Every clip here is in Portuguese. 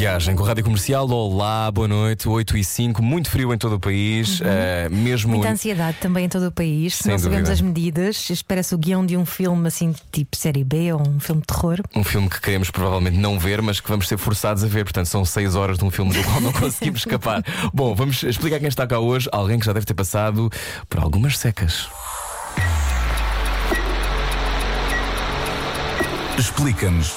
Viagem com a Rádio Comercial. Olá, boa noite. 8 e 5, muito frio em todo o país. eh, mesmo. Muita ansiedade também em todo o país. Sem não sabemos dúvida. as medidas. Espera-se o guião de um filme assim, tipo série B ou um filme de terror. Um filme que queremos provavelmente não ver, mas que vamos ser forçados a ver. Portanto, são 6 horas de um filme do qual não conseguimos escapar. Bom, vamos explicar quem está cá hoje. Alguém que já deve ter passado por algumas secas. Explica-nos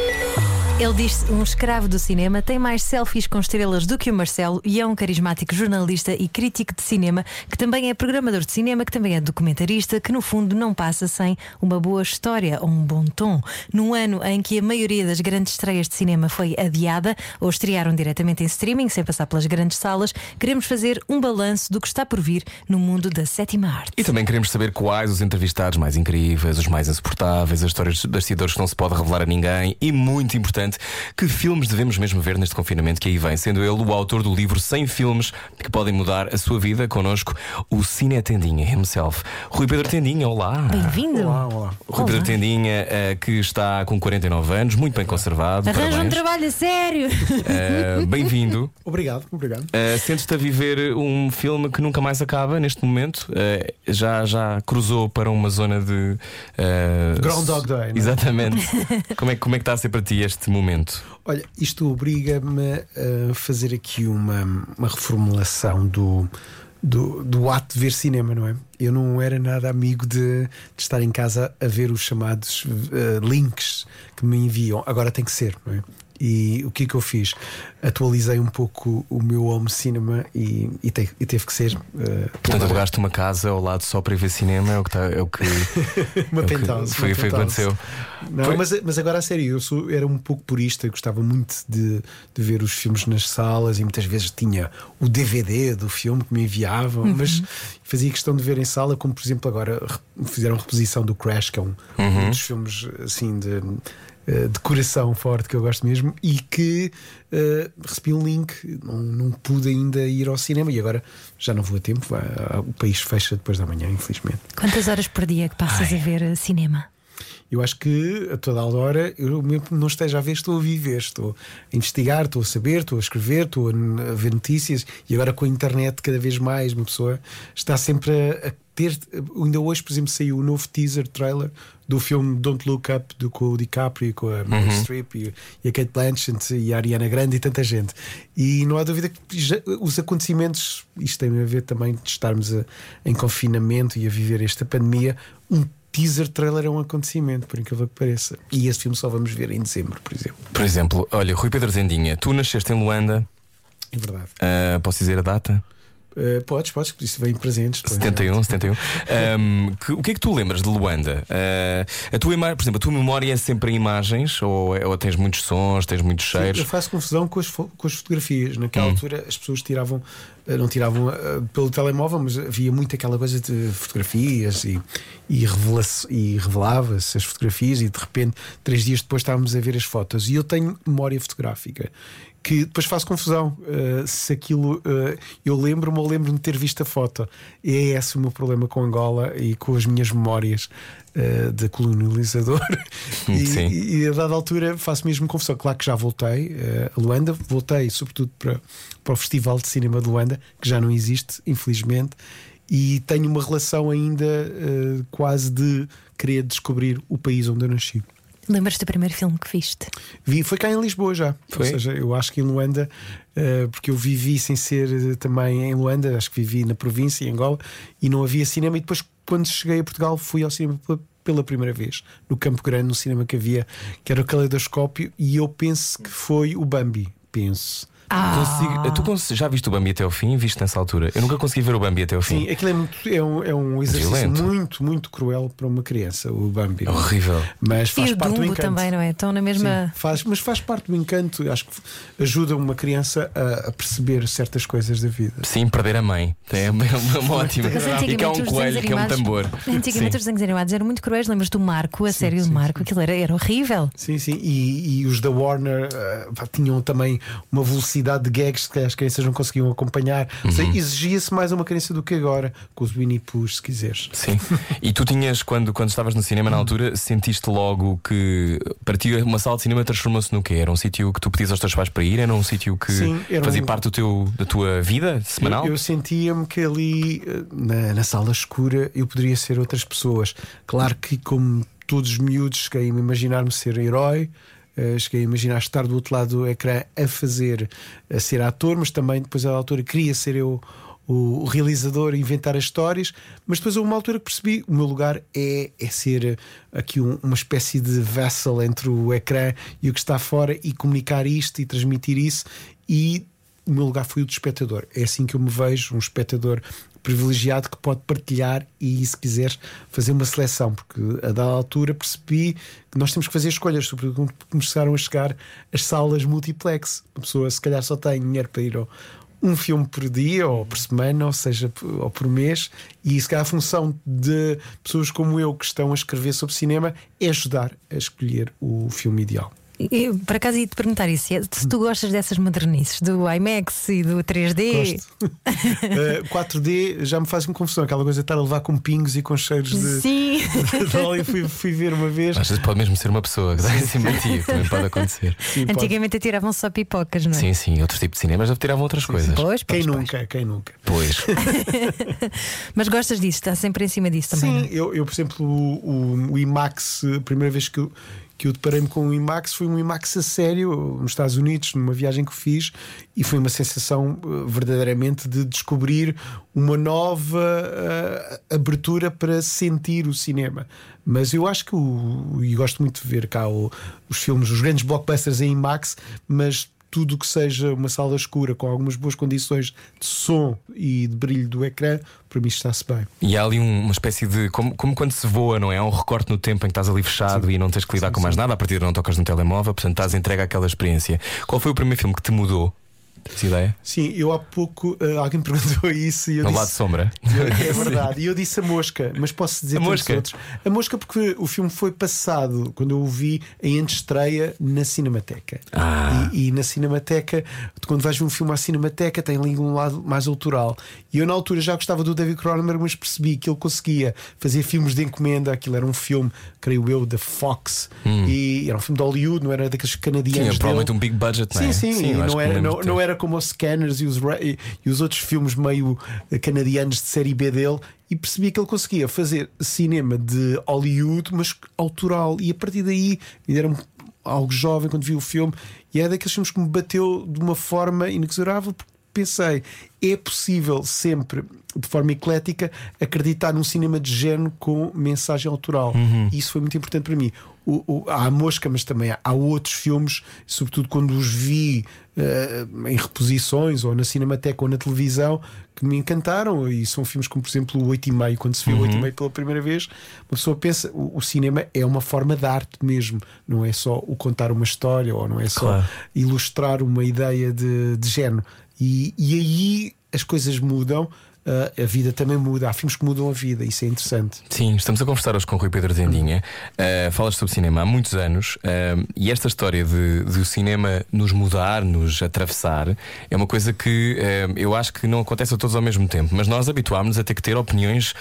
Ele diz um escravo do cinema, tem mais selfies com estrelas do que o Marcelo e é um carismático jornalista e crítico de cinema, que também é programador de cinema, que também é documentarista, que no fundo não passa sem uma boa história ou um bom tom. Num ano em que a maioria das grandes estreias de cinema foi adiada ou estrearam diretamente em streaming, sem passar pelas grandes salas, queremos fazer um balanço do que está por vir no mundo da sétima arte. E também queremos saber quais os entrevistados mais incríveis, os mais insuportáveis, as histórias dos bastidores que não se pode revelar a ninguém e, muito importante, que filmes devemos mesmo ver neste confinamento que aí vem, sendo ele o autor do livro 100 filmes que podem mudar a sua vida, connosco o Cine Tendinha himself. Rui Pedro Tendinha, olá. Bem-vindo! Olá, olá. Rui Pedro Tendinha, eh, que está com 49 anos, muito bem conservado. Arranja um trabalho a sério! Eh, Bem-vindo. Obrigado, obrigado. Uh, Sentes-te a viver um filme que nunca mais acaba neste momento? Uh, já, já cruzou para uma zona de. uh, Groundhog Day, é? Exatamente. como, é, que- como é que está a ser para ti este momento? Olha, isto obriga-me a fazer aqui uma, uma reformulação do, do, do ato de ver cinema, não é? Eu não era nada amigo de, de estar em casa a ver os chamados eh, links que me enviam. Agora tem que ser, não é? E o que é que eu fiz? Atualizei um pouco o meu home cinema e, e, te- e teve que ser. eh, Portanto, alugaste uma casa ao lado só para ir ver cinema, é o que, está, é o que, uma é o que penthouse. foi, uma o que aconteceu. Não, Foi- mas, mas agora a sério, eu sou, era um pouco purista, gostava muito de, de ver os filmes nas salas e muitas vezes tinha o DVD do filme que me enviavam, mas fazia questão de ver em sala, como por exemplo agora fizeram reposição do Crash, que é um, um dos filmes assim de. Eh, De coração forte que eu gosto mesmo e que eh, recebi um link, não, não pude ainda ir ao cinema e agora já não vou a tempo. vai- o país fecha depois da manhã, infelizmente. Quantas horas por dia que passas a ver uh, cinema? Eu acho que a toda a hora, eu mesmo que não esteja a ver, estou a viver, estou a investigar, estou a saber, estou a escrever, estou a ver notícias e agora com a internet, cada vez mais, uma pessoa está sempre a, a ter. Ainda hoje, por exemplo, saiu o novo teaser trailer do filme Don't Look Up do, com o DiCaprio, com a Meryl Streep e, e a Kate Blanchett e a Ariana Grande e tanta gente. E não há dúvida que já- os acontecimentos, isto tem a ver também de estarmos a- em confinamento e a viver esta pandemia, um teaser trailer é um acontecimento, por incrível que pareça. E esse filme só vamos ver em dezembro, por exemplo. Por exemplo, olha, Rui Pedro Tendinha, tu nasceste em Luanda, É verdade. uh, posso dizer a data? Uh, podes, podes, isso vem em presentes. pois. 71, 71. Um, que- o que é que tu lembras de Luanda? Uh, a tua ima- por exemplo, a tua memória é sempre em imagens ou, é- ou tens muitos sons, tens muitos Sim, cheiros? Eu faço confusão com as, com as fotografias. Naquela Hum. altura as pessoas tiravam, eh, não tiravam eh, pelo telemóvel, mas havia muito aquela coisa de fotografias e, e, revela e revelava-se as fotografias e de repente, três dias depois, estávamos a ver as fotos. E eu tenho memória fotográfica. Que depois faço confusão eh, se aquilo eh, eu lembro-me ou lembro-me de ter visto a foto. E é esse o meu problema com Angola e com as minhas memórias eh, de colonializador. e, Sim. e, e a dada altura faço mesmo confusão. Claro que já voltei a Luanda, voltei sobretudo para, para o Festival de Cinema de Luanda, que já não existe, infelizmente, e tenho uma relação ainda quase de querer descobrir o país onde eu nasci. Lembras-te do primeiro filme que viste? Vi, foi cá em Lisboa já. Foi? Ou seja, eu acho que em Luanda, eh, porque eu vivi sem ser eh, também em Luanda, acho que vivi na província, em Angola, e não havia cinema. E depois, quando cheguei a Portugal, fui ao cinema pela, pela primeira vez, no Campo Grande, no cinema que havia, que era o Caleidoscópio, e eu penso que foi o Bambi. Penso. Consigo- tu cons- já viste o Bambi até ao fim? Viste nessa altura? Eu nunca consegui ver o Bambi até ao fim. Sim, aquilo é, muito, é, um, é um exercício Violento. muito, muito cruel para uma criança, o Bambi. É horrível. Mas E faz o parte do Dumbo encanto. também, não é? Estão na mesma. Sim, faz, mas faz parte do encanto. Acho que ajuda uma criança a, a perceber certas coisas da vida. Sim, perder a mãe. É uma, uma- uma ótima. E que é um coelho, que é um tambor. Antigamente Sim. os desenhos animados eram muito cruéis. Lembras do Marco, a série do sim, Marco? Aquilo era, era horrível. Sim, sim. E, e os da Warner pá, tinham também uma velocidade de gags que as crianças não conseguiam acompanhar. Uhum. seja, exigia-se mais uma criança do que agora, com os Winnie Pooh, se quiseres. Sim. E tu tinhas, quando, quando estavas no cinema na altura, sentiste logo que para ti uma sala de cinema transformou-se no quê? Era um sítio que tu pedias aos teus pais para ir? Era um sítio que Sim, fazia um- parte do teu, da tua vida semanal? Eu, eu sentia-me que ali, eh, na, na sala escura, eu poderia ser outras pessoas. Claro que, como todos os miúdos, cheguei a me imaginar-me ser herói. Eh, cheguei a imaginar estar do outro lado do ecrã a fazer, a ser ator, mas também depois, à altura, queria ser eu o, realizador, inventar as histórias. Mas depois, houve uma altura que percebi: o meu lugar é, é ser aqui um- uma espécie de vessel entre o ecrã e o que está fora e comunicar isto e transmitir isso. E o meu lugar foi o de espectador. É assim que eu me vejo, um espectador privilegiado que pode partilhar e, se quiser, fazer uma seleção, porque a dada altura percebi que nós temos que fazer escolhas, sobretudo quando começaram a chegar as salas multiplex. A pessoa, se calhar, só tem dinheiro para ir ao um filme por dia ou por semana, ou seja, ou por mês, e se calhar a função de pessoas como eu que estão a escrever sobre cinema é ajudar a escolher o filme ideal. Eu, por acaso ia te perguntar isso: se é- se tu gostas dessas modernices, do IMAX e do 3D. Gosto. Eh, 4D já me faz uma confusão, aquela coisa de estar a levar com pingos e com cheiros de. Sim. de fui, fui ver uma vez. Às vezes pode mesmo ser uma pessoa que dá simpatia, também pode acontecer. Sim, pode. Antigamente atiravam só pipocas, não é? Sim, sim, outros tipos de cinemas já tiravam outras coisas. Pois, Quem pois, pois. nunca, quem nunca. Pois. Mas gostas disso, está sempre em cima disso também. Sim, é? eu, eu, por exemplo, o, o- o IMAX, a primeira vez que eu, que eu deparei-me com o IMAX foi um IMAX a sério nos Estados Unidos, numa viagem que fiz, e foi uma sensação eh, verdadeiramente de descobrir uma nova eh, abertura para sentir o cinema. Mas eu acho que o, e gosto muito de ver cá o- os filmes, os grandes blockbusters em IMAX, mas tudo que seja uma sala escura com algumas boas condições de som e de brilho do ecrã, para mim está-se bem. E há ali um- uma espécie de. Como, como quando se voa, não é? Há um recorte no tempo em que estás ali fechado e não tens que lidar com mais nada, a partir de não tocas no telemóvel, portanto estás entregue àquela experiência. Qual foi o primeiro filme que te mudou? Tens ideia? Sim, eu há pouco eh, alguém perguntou isso e eu No disse. lado de sombra. É verdade, e eu disse a mosca, mas posso dizer A Mosca? outros. A mosca, porque o filme foi passado quando eu o vi em antestreia na Cinemateca. Ah. E, e na Cinemateca, quando vais ver um filme à Cinemateca, tem ali um lado mais autoral. E eu, na altura, já gostava do David Cronenberg, mas percebi que ele conseguia fazer filmes de encomenda. Aquilo era um filme, creio eu, da Fox, e era um filme de Hollywood, não era daqueles canadianos. Tinha provavelmente um big budget, não é? Sim, sim, acho não, era, não, não era como os Scanners e os, e, e os outros filmes meio eh, canadianos de série B dele. E percebi que ele conseguia fazer cinema de Hollywood, mas autoral. E a partir daí, ainda era um- algo jovem quando vi o filme, e é daqueles filmes que me bateu de uma forma inexorável, porque pensei, é possível sempre, de forma eclética, acreditar num cinema de género com mensagem autoral. E isso foi muito importante para mim. O, o- há a Mosca, mas também há, há outros filmes, sobretudo quando os vi eh, em reposições ou na Cinemateca ou na televisão, que me encantaram. E são filmes como, por exemplo, o 8 e meio. Quando se viu o 8 e meio pela primeira vez, uma pessoa pensa: o, o cinema é uma forma de arte mesmo, não é só o contar uma história ou não é só Claro. ilustrar uma ideia de, de género. E, e aí as coisas mudam. A vida também muda, há filmes que mudam a vida, isso é interessante. Sim, estamos a conversar hoje com o Rui Pedro Zendinha. Uh, falas sobre cinema há muitos anos uh, e esta história de, de o cinema nos mudar, nos atravessar, é uma coisa que uh, eu acho que não acontece a todos ao mesmo tempo, mas nós habituámos-nos a ter que ter opiniões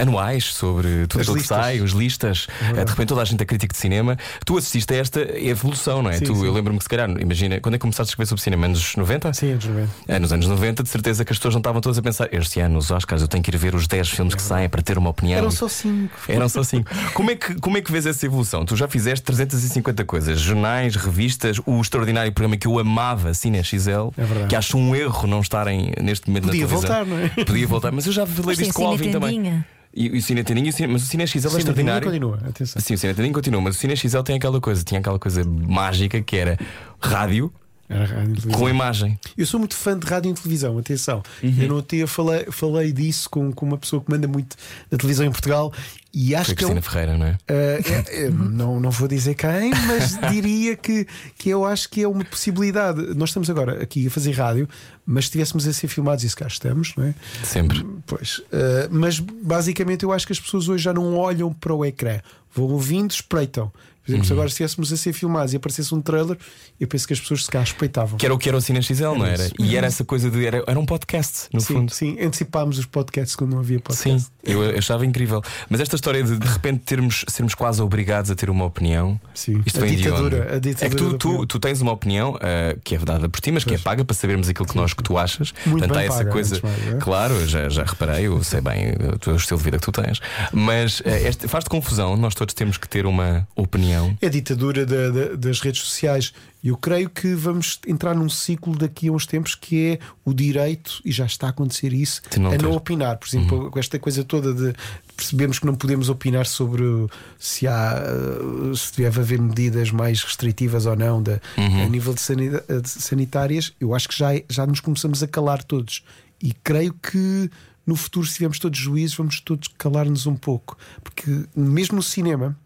anuais sobre tudo aquilo que sai, os listas. Uh, de repente toda a gente é crítico de cinema. Tu assististe a esta evolução, não é? Sim, tu, sim. Eu lembro-me que se calhar, imagina, quando é que começaste a escrever sobre cinema? Anos 90? Sim, anos 90. É, nos anos 90, de certeza que as pessoas não estavam todas a pensar este ano, os Oscars, eu tenho que ir ver os 10 filmes que saem para ter uma opinião. Eram só cinco. Eram só cinco. Como é, que, como é que vês essa evolução? Tu já fizeste 350 coisas: jornais, revistas, o extraordinário programa que eu amava, Cine XL, É que acho um erro não estarem neste momento Podia na televisão. voltar, não é? Podia voltar, mas eu já falei disto com o Alvin também. E, e o Cine Tendinho, o Cine- mas o Cine XL é extraordinário. continua, atenção. Sim, o Cine Tendinho continua, mas o Cine XL tem aquela coisa, tinha aquela coisa mágica que era rádio. Era rádio e televisão. Com imagem. Eu sou muito fã de rádio e televisão, atenção. Uhum. Eu não tinha falei, falei disso com, com uma pessoa que manda muito na televisão em Portugal e acho Foi que é um, Cristina Ferreira, não é? Uh, é- é- não, não vou dizer quem, mas diria que, que eu acho que é uma possibilidade. Nós estamos agora aqui a fazer rádio, mas se estivéssemos a ser filmados, e se cá estamos, não é? Sempre. Pois, uh, mas basicamente eu acho que as pessoas hoje já não olham para o ecrã, vão ouvindo, espreitam. Por exemplo, se Uhum. agora estivéssemos a ser filmados e aparecesse um trailer, eu penso que as pessoas se cá respeitavam. Que era o que era o Cine XL, não era? isso. E era essa coisa de. Era, era um podcast, no sim, fundo. sim, antecipámos os podcasts quando não havia Sim, podcast. eu achava incrível. Mas esta história de de repente termos, sermos quase obrigados a ter uma opinião. Sim. Isto A ditadura, a ditadura É que tu, tu, tu tens uma opinião ah, que é dada por ti, mas que é paga para sabermos aquilo que nós que tu achas. Muito Portanto, há bem essa paga, coisa. mais, é? Claro, já, já reparei, eu sei bem o, o estilo de vida que tu tens. Mas este- faz-te confusão, nós todos temos que ter uma opinião. É a ditadura da- da- das redes sociais. Eu creio que vamos entrar num ciclo daqui a uns tempos que é o direito, e já está a acontecer isso, não a ter. não opinar. Por exemplo, com esta coisa toda de percebemos que não podemos opinar sobre se há eh, se deve haver medidas mais restritivas ou não da, a nível de, de sanitárias, eu acho que já, já nos começamos a calar todos. E creio que no futuro, se tivermos todos juízes, vamos todos calar-nos um pouco. Porque mesmo no cinema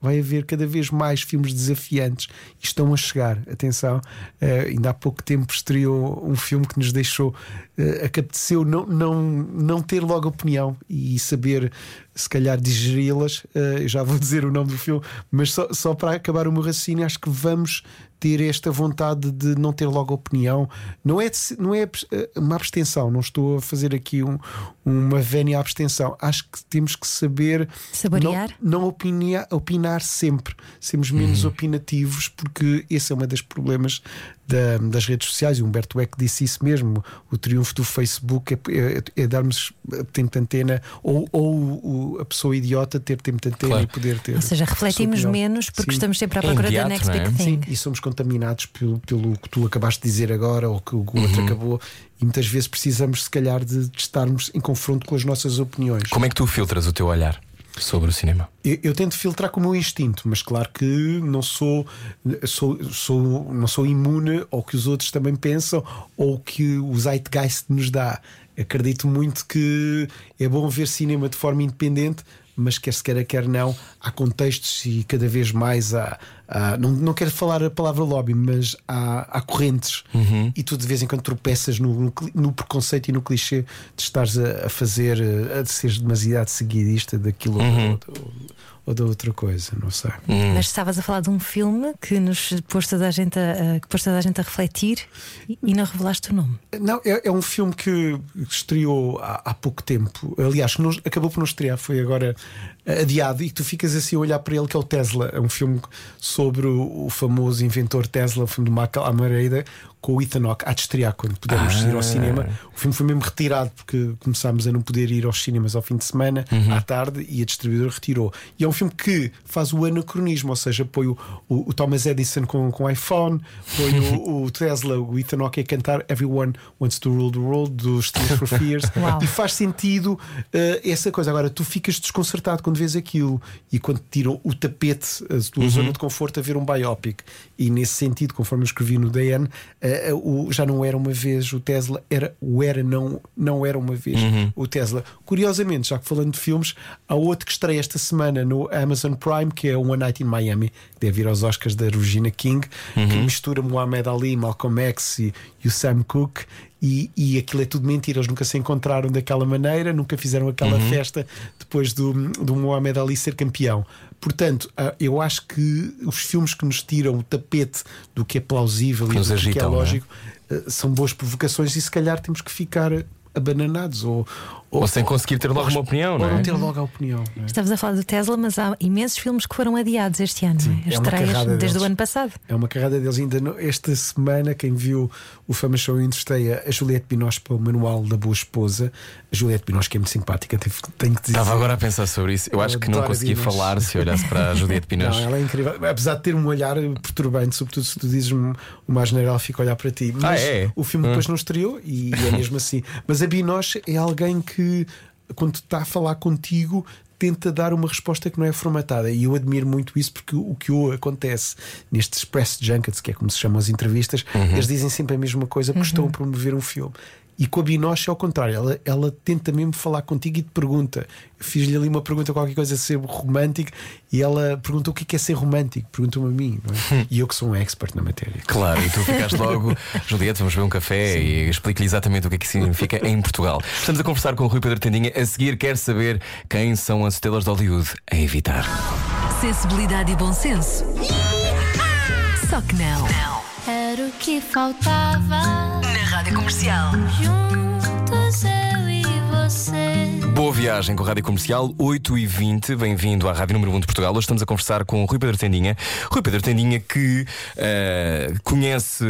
vai haver cada vez mais filmes desafiantes e estão a chegar. Atenção, eh, ainda há pouco tempo estreou um filme que nos deixou, uh, apeteceu não, não, não ter logo opinião e saber, se calhar, digeri-las. Eh, eu já vou dizer o nome do filme, mas só, só para acabar o meu raciocínio, acho que vamos ter esta vontade de não ter logo opinião. Não é, não é eh, uma abstenção, não estou a fazer aqui um- uma vénia abstenção. Acho que temos que saber Saborear? não, não opinar, opinar sempre, sermos menos opinativos, porque esse é um dos problemas da- das redes sociais. E o Humberto Eco disse isso mesmo: o triunfo do Facebook é, é- é darmos tempo de antena, ou, ou o- a pessoa idiota ter tempo de antena Claro. e poder ter. Ou seja, refletimos menos porque Sim. estamos sempre à É procura da next não é? big Sim, thing. e somos contaminados pelo, pelo que tu acabaste de dizer agora ou que o outro acabou, e muitas vezes precisamos, se calhar, de, de estarmos em confronto com as nossas opiniões. Como é que tu filtras o teu olhar sobre o cinema? Eu, eu tento filtrar com o meu instinto, mas claro que não sou, sou, sou, não sou imune ao que os outros também pensam ou que o Zeitgeist nos dá. Acredito muito que é bom ver cinema de forma independente, mas quer se queira, quer não, há contextos e cada vez mais há. há- não, não quero falar a palavra lobby, mas há, há correntes e tu de vez em quando tropeças no, no, no preconceito e no clichê de estares a, a fazer, a seres demasiado seguidista daquilo ou da outra- ou da outra coisa, não sei. Mas estavas a falar de um filme que nos pôs toda a gente a, que pôs toda a gente a refletir e, e não revelaste o nome. Não, é, é um filme que estreou há, há pouco tempo. Aliás, não- acabou por não estrear, foi agora adiado. E tu ficas assim a olhar para ele, que é o Tesla. É um filme sobre o, o famoso inventor Tesla, o filme do Michael Amareda, com o Ethan Hawke. De estrear quando pudermos ir ao cinema. O filme foi mesmo retirado porque começámos a não poder ir aos cinemas ao fim de semana, à tarde, e a distribuidora retirou. E é um filme que faz o anacronismo, ou seja, põe o, o- o Thomas Edison com, com iPhone, põe o, o Tesla, o Ethan Hawke a cantar Everyone Wants to Rule the World dos Tears for Fears Uau. e faz sentido eh, essa coisa. Agora, tu ficas desconcertado quando vês aquilo e quando tiram o tapete, a tua zona de conforto, a ver um biopic. E nesse sentido, conforme eu escrevi no DN, o, já não era uma vez o Tesla, era o era, não, não era uma vez o Tesla. Curiosamente, já que falando de filmes, há outro que estreia esta semana no Amazon Prime, que é One Night in Miami, que deve ir aos Oscars da Regina King, que mistura Muhammad Ali, Malcolm X e, e o Sam Cooke. E, e aquilo é tudo mentira, eles nunca se encontraram daquela maneira, nunca fizeram aquela festa depois do, do Muhammad Ali ser campeão. Portanto, ah, eu acho que os filmes que nos tiram o tapete do que é plausível Que e do que é agitam, é? lógico ah, são boas provocações e se calhar temos que ficar abananados ou, Ou sem conseguir ter logo uma opinião, ou não é? não ter logo a opinião. não é? Estavas a falar do Tesla, mas há imensos filmes que foram adiados este ano, não é? é Estreias desde deles. o ano passado. É uma carrada deles. Ainda no- esta semana, quem viu o Fama Show entresteia a Juliette Binoche para o Manual da Boa Esposa. A Juliette Binoche, que é muito simpática, tenho que dizer. Estava agora a pensar sobre isso. Eu acho que não conseguia falar se olhasse para a Juliette Não, Pinoche. ela é incrível. Apesar de ter um olhar perturbante, sobretudo se tu dizes um- uma asneira, ela fica a olhar para ti. Mas é? o filme depois não estreou e é mesmo assim. Mas a Binoche é alguém que, quando está a falar contigo, tenta dar uma resposta que não é formatada. E eu admiro muito isso porque o que acontece nestes press junkets, que é como se chamam as entrevistas, eles dizem sempre a mesma coisa porque estão a promover um filme. E com a Binoche é ao contrário, ela, ela tenta mesmo falar contigo e te pergunta. Fiz-lhe ali uma pergunta, qualquer coisa, ser romântico, e ela perguntou o que é, que é ser romântico. Perguntou-me a mim, não é? E eu que sou um expert na matéria. Claro, e tu ficaste logo, Juliette, vamos beber um café e explique-lhe exatamente o que é que significa em Portugal. Estamos a conversar com o Rui Pedro Tendinha. A seguir, quer saber quem são as estrelas de Hollywood a evitar. Sensibilidade e bom senso. Só que não. Era o que faltava. Na Rádio Comercial. Juntos eu e você. Viagem com a Rádio Comercial 8 e 20 Bem-vindo à Rádio Número 1 de Portugal. Hoje estamos a conversar com o Rui Pedro Tendinha. Rui Pedro Tendinha que eh, conhece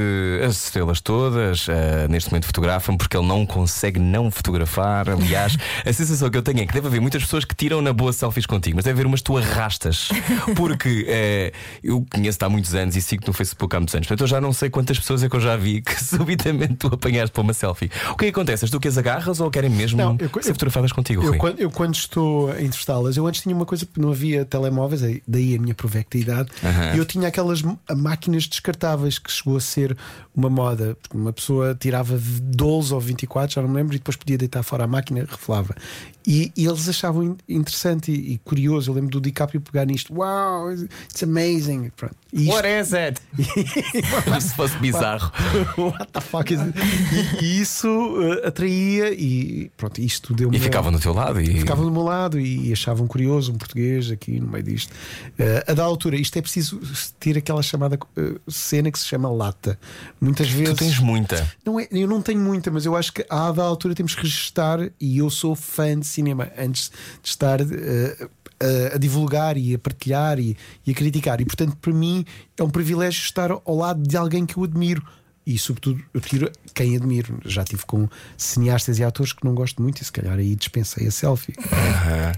as estrelas todas, eh, neste momento fotografa-me porque ele não consegue não fotografar. Aliás, a sensação que eu tenho é que deve haver muitas pessoas que tiram na boa selfies contigo, mas deve haver umas tu arrastas. Porque eh, eu conheço-te há muitos anos e sigo no Facebook há muitos anos. Portanto, eu já não sei quantas pessoas é que eu já vi que subitamente tu apanhaste para uma selfie. O que é que acontece? Tu que as agarras ou querem mesmo Não, eu- ser fotografadas contigo? Eu? Quando, eu, quando estou a entrevistá-las, eu antes tinha uma coisa que não havia telemóveis, aí- daí a minha provecta idade, e eu tinha aquelas máquinas descartáveis que chegou a ser uma moda. porque Uma pessoa tirava 12 ou 24, já não me lembro, e depois podia deitar fora a máquina, revelava. E, e eles achavam in- interessante e, e curioso. Eu lembro do DiCaprio pegar nisto: Wow, it's amazing. Pronto. Isto- What is it? Como se fosse bizarro. What the fuck is it? E, e isso eh, atraía e pronto, isto deu E ficavam do teu lado e. ficavam do meu lado e achavam curioso um português aqui no meio disto. Eh, a da altura, isto é preciso ter aquela chamada eh, cena que se chama lata. Muitas Tu vezes. tens muita. Não é, eu não tenho muita, mas eu acho que à da altura temos que registar e eu sou fã de cinema antes de estar a, a divulgar e a partilhar e, e a criticar. E portanto, para mim é um privilégio estar ao lado de alguém que eu admiro. E sobretudo eu tiro quem admiro. Já tive com cineastas e atores que não gosto muito e se calhar aí dispensei a selfie.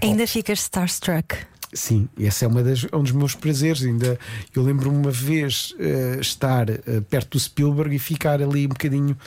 Ainda ficas starstruck. Sim, esse é uma das, um dos meus prazeres. Ainda eu lembro-me uma vez eh, estar eh, perto do Spielberg e ficar ali um bocadinho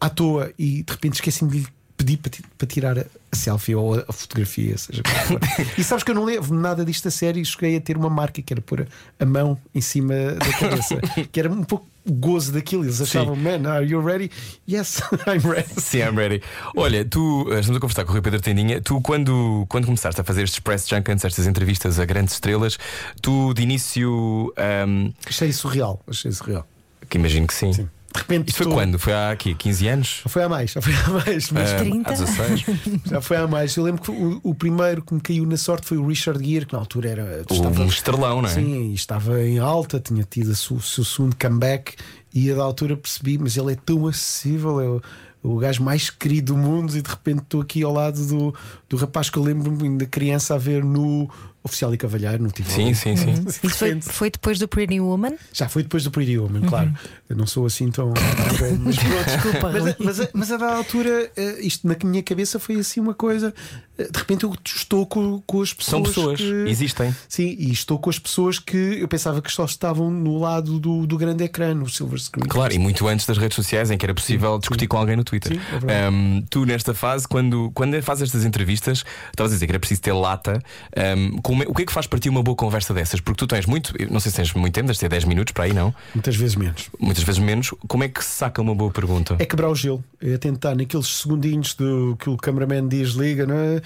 à toa e de repente esqueci-me de lhe pedir para, ti- para tirar a, a selfie ou a, a fotografia, seja. E sabes que eu não levo nada disto a sério e cheguei a ter uma marca que era pôr a mão em cima da cabeça, que era um pouco gozo daquilo. Eles achavam, man, are you ready? Yes, I'm ready. Sim, I'm ready. Olha, tu eh, estamos a conversar com o Rui Pedro Tendinha. Tu, quando, quando começaste a fazer estes press junkets, estas entrevistas a grandes estrelas, tu de início. ahm, Achei surreal, achei surreal. que imagino que sim. Sim. De repente Isto foi estou- quando? Foi há aqui 15 anos? Já foi há mais, já foi há mais, mas Ah, 30? Há 16? Já foi há mais. Eu lembro que o, o primeiro que me caiu na sorte foi o Richard Gere, que na altura era. Um estrelão, não é? Sim, e estava em alta, tinha tido o seu segundo comeback e a da altura percebi, mas ele é tão acessível, é o, o gajo mais querido do mundo, e de repente estou aqui ao lado do, do rapaz que eu lembro-me ainda criança a ver no Oficial e Cavalheiro, no tipo. Sim, sim, sim. Isso foi, foi depois do Pretty Woman? Já foi depois do Pretty Woman, claro. Eu não sou assim tão. mas pronto. Desculpa, Mas, mas, a- mas a da altura, eh, isto na minha cabeça foi assim uma coisa. eh, De repente eu estou com, com as pessoas. São pessoas, que- existem. Sim, e estou com as pessoas que eu pensava que só estavam no lado do, do grande ecrã, no silver screen. Claro, e muito antes das redes sociais em que era possível discutir com alguém no Twitter. Sim, é. Ahm, tu, nesta fase, quando, quando fazes estas entrevistas, estavas a dizer que era preciso ter lata. Ahm, como é- o que é que faz para ti uma boa conversa dessas? Porque tu tens muito, não sei se tens muito tempo, deves ter 10 minutos para aí, não? Muitas vezes menos. Muitas vezes menos. Como é que se saca uma boa pergunta? É quebrar o gelo, é tentar naqueles segundinhos do que o cameraman diz, liga, não é?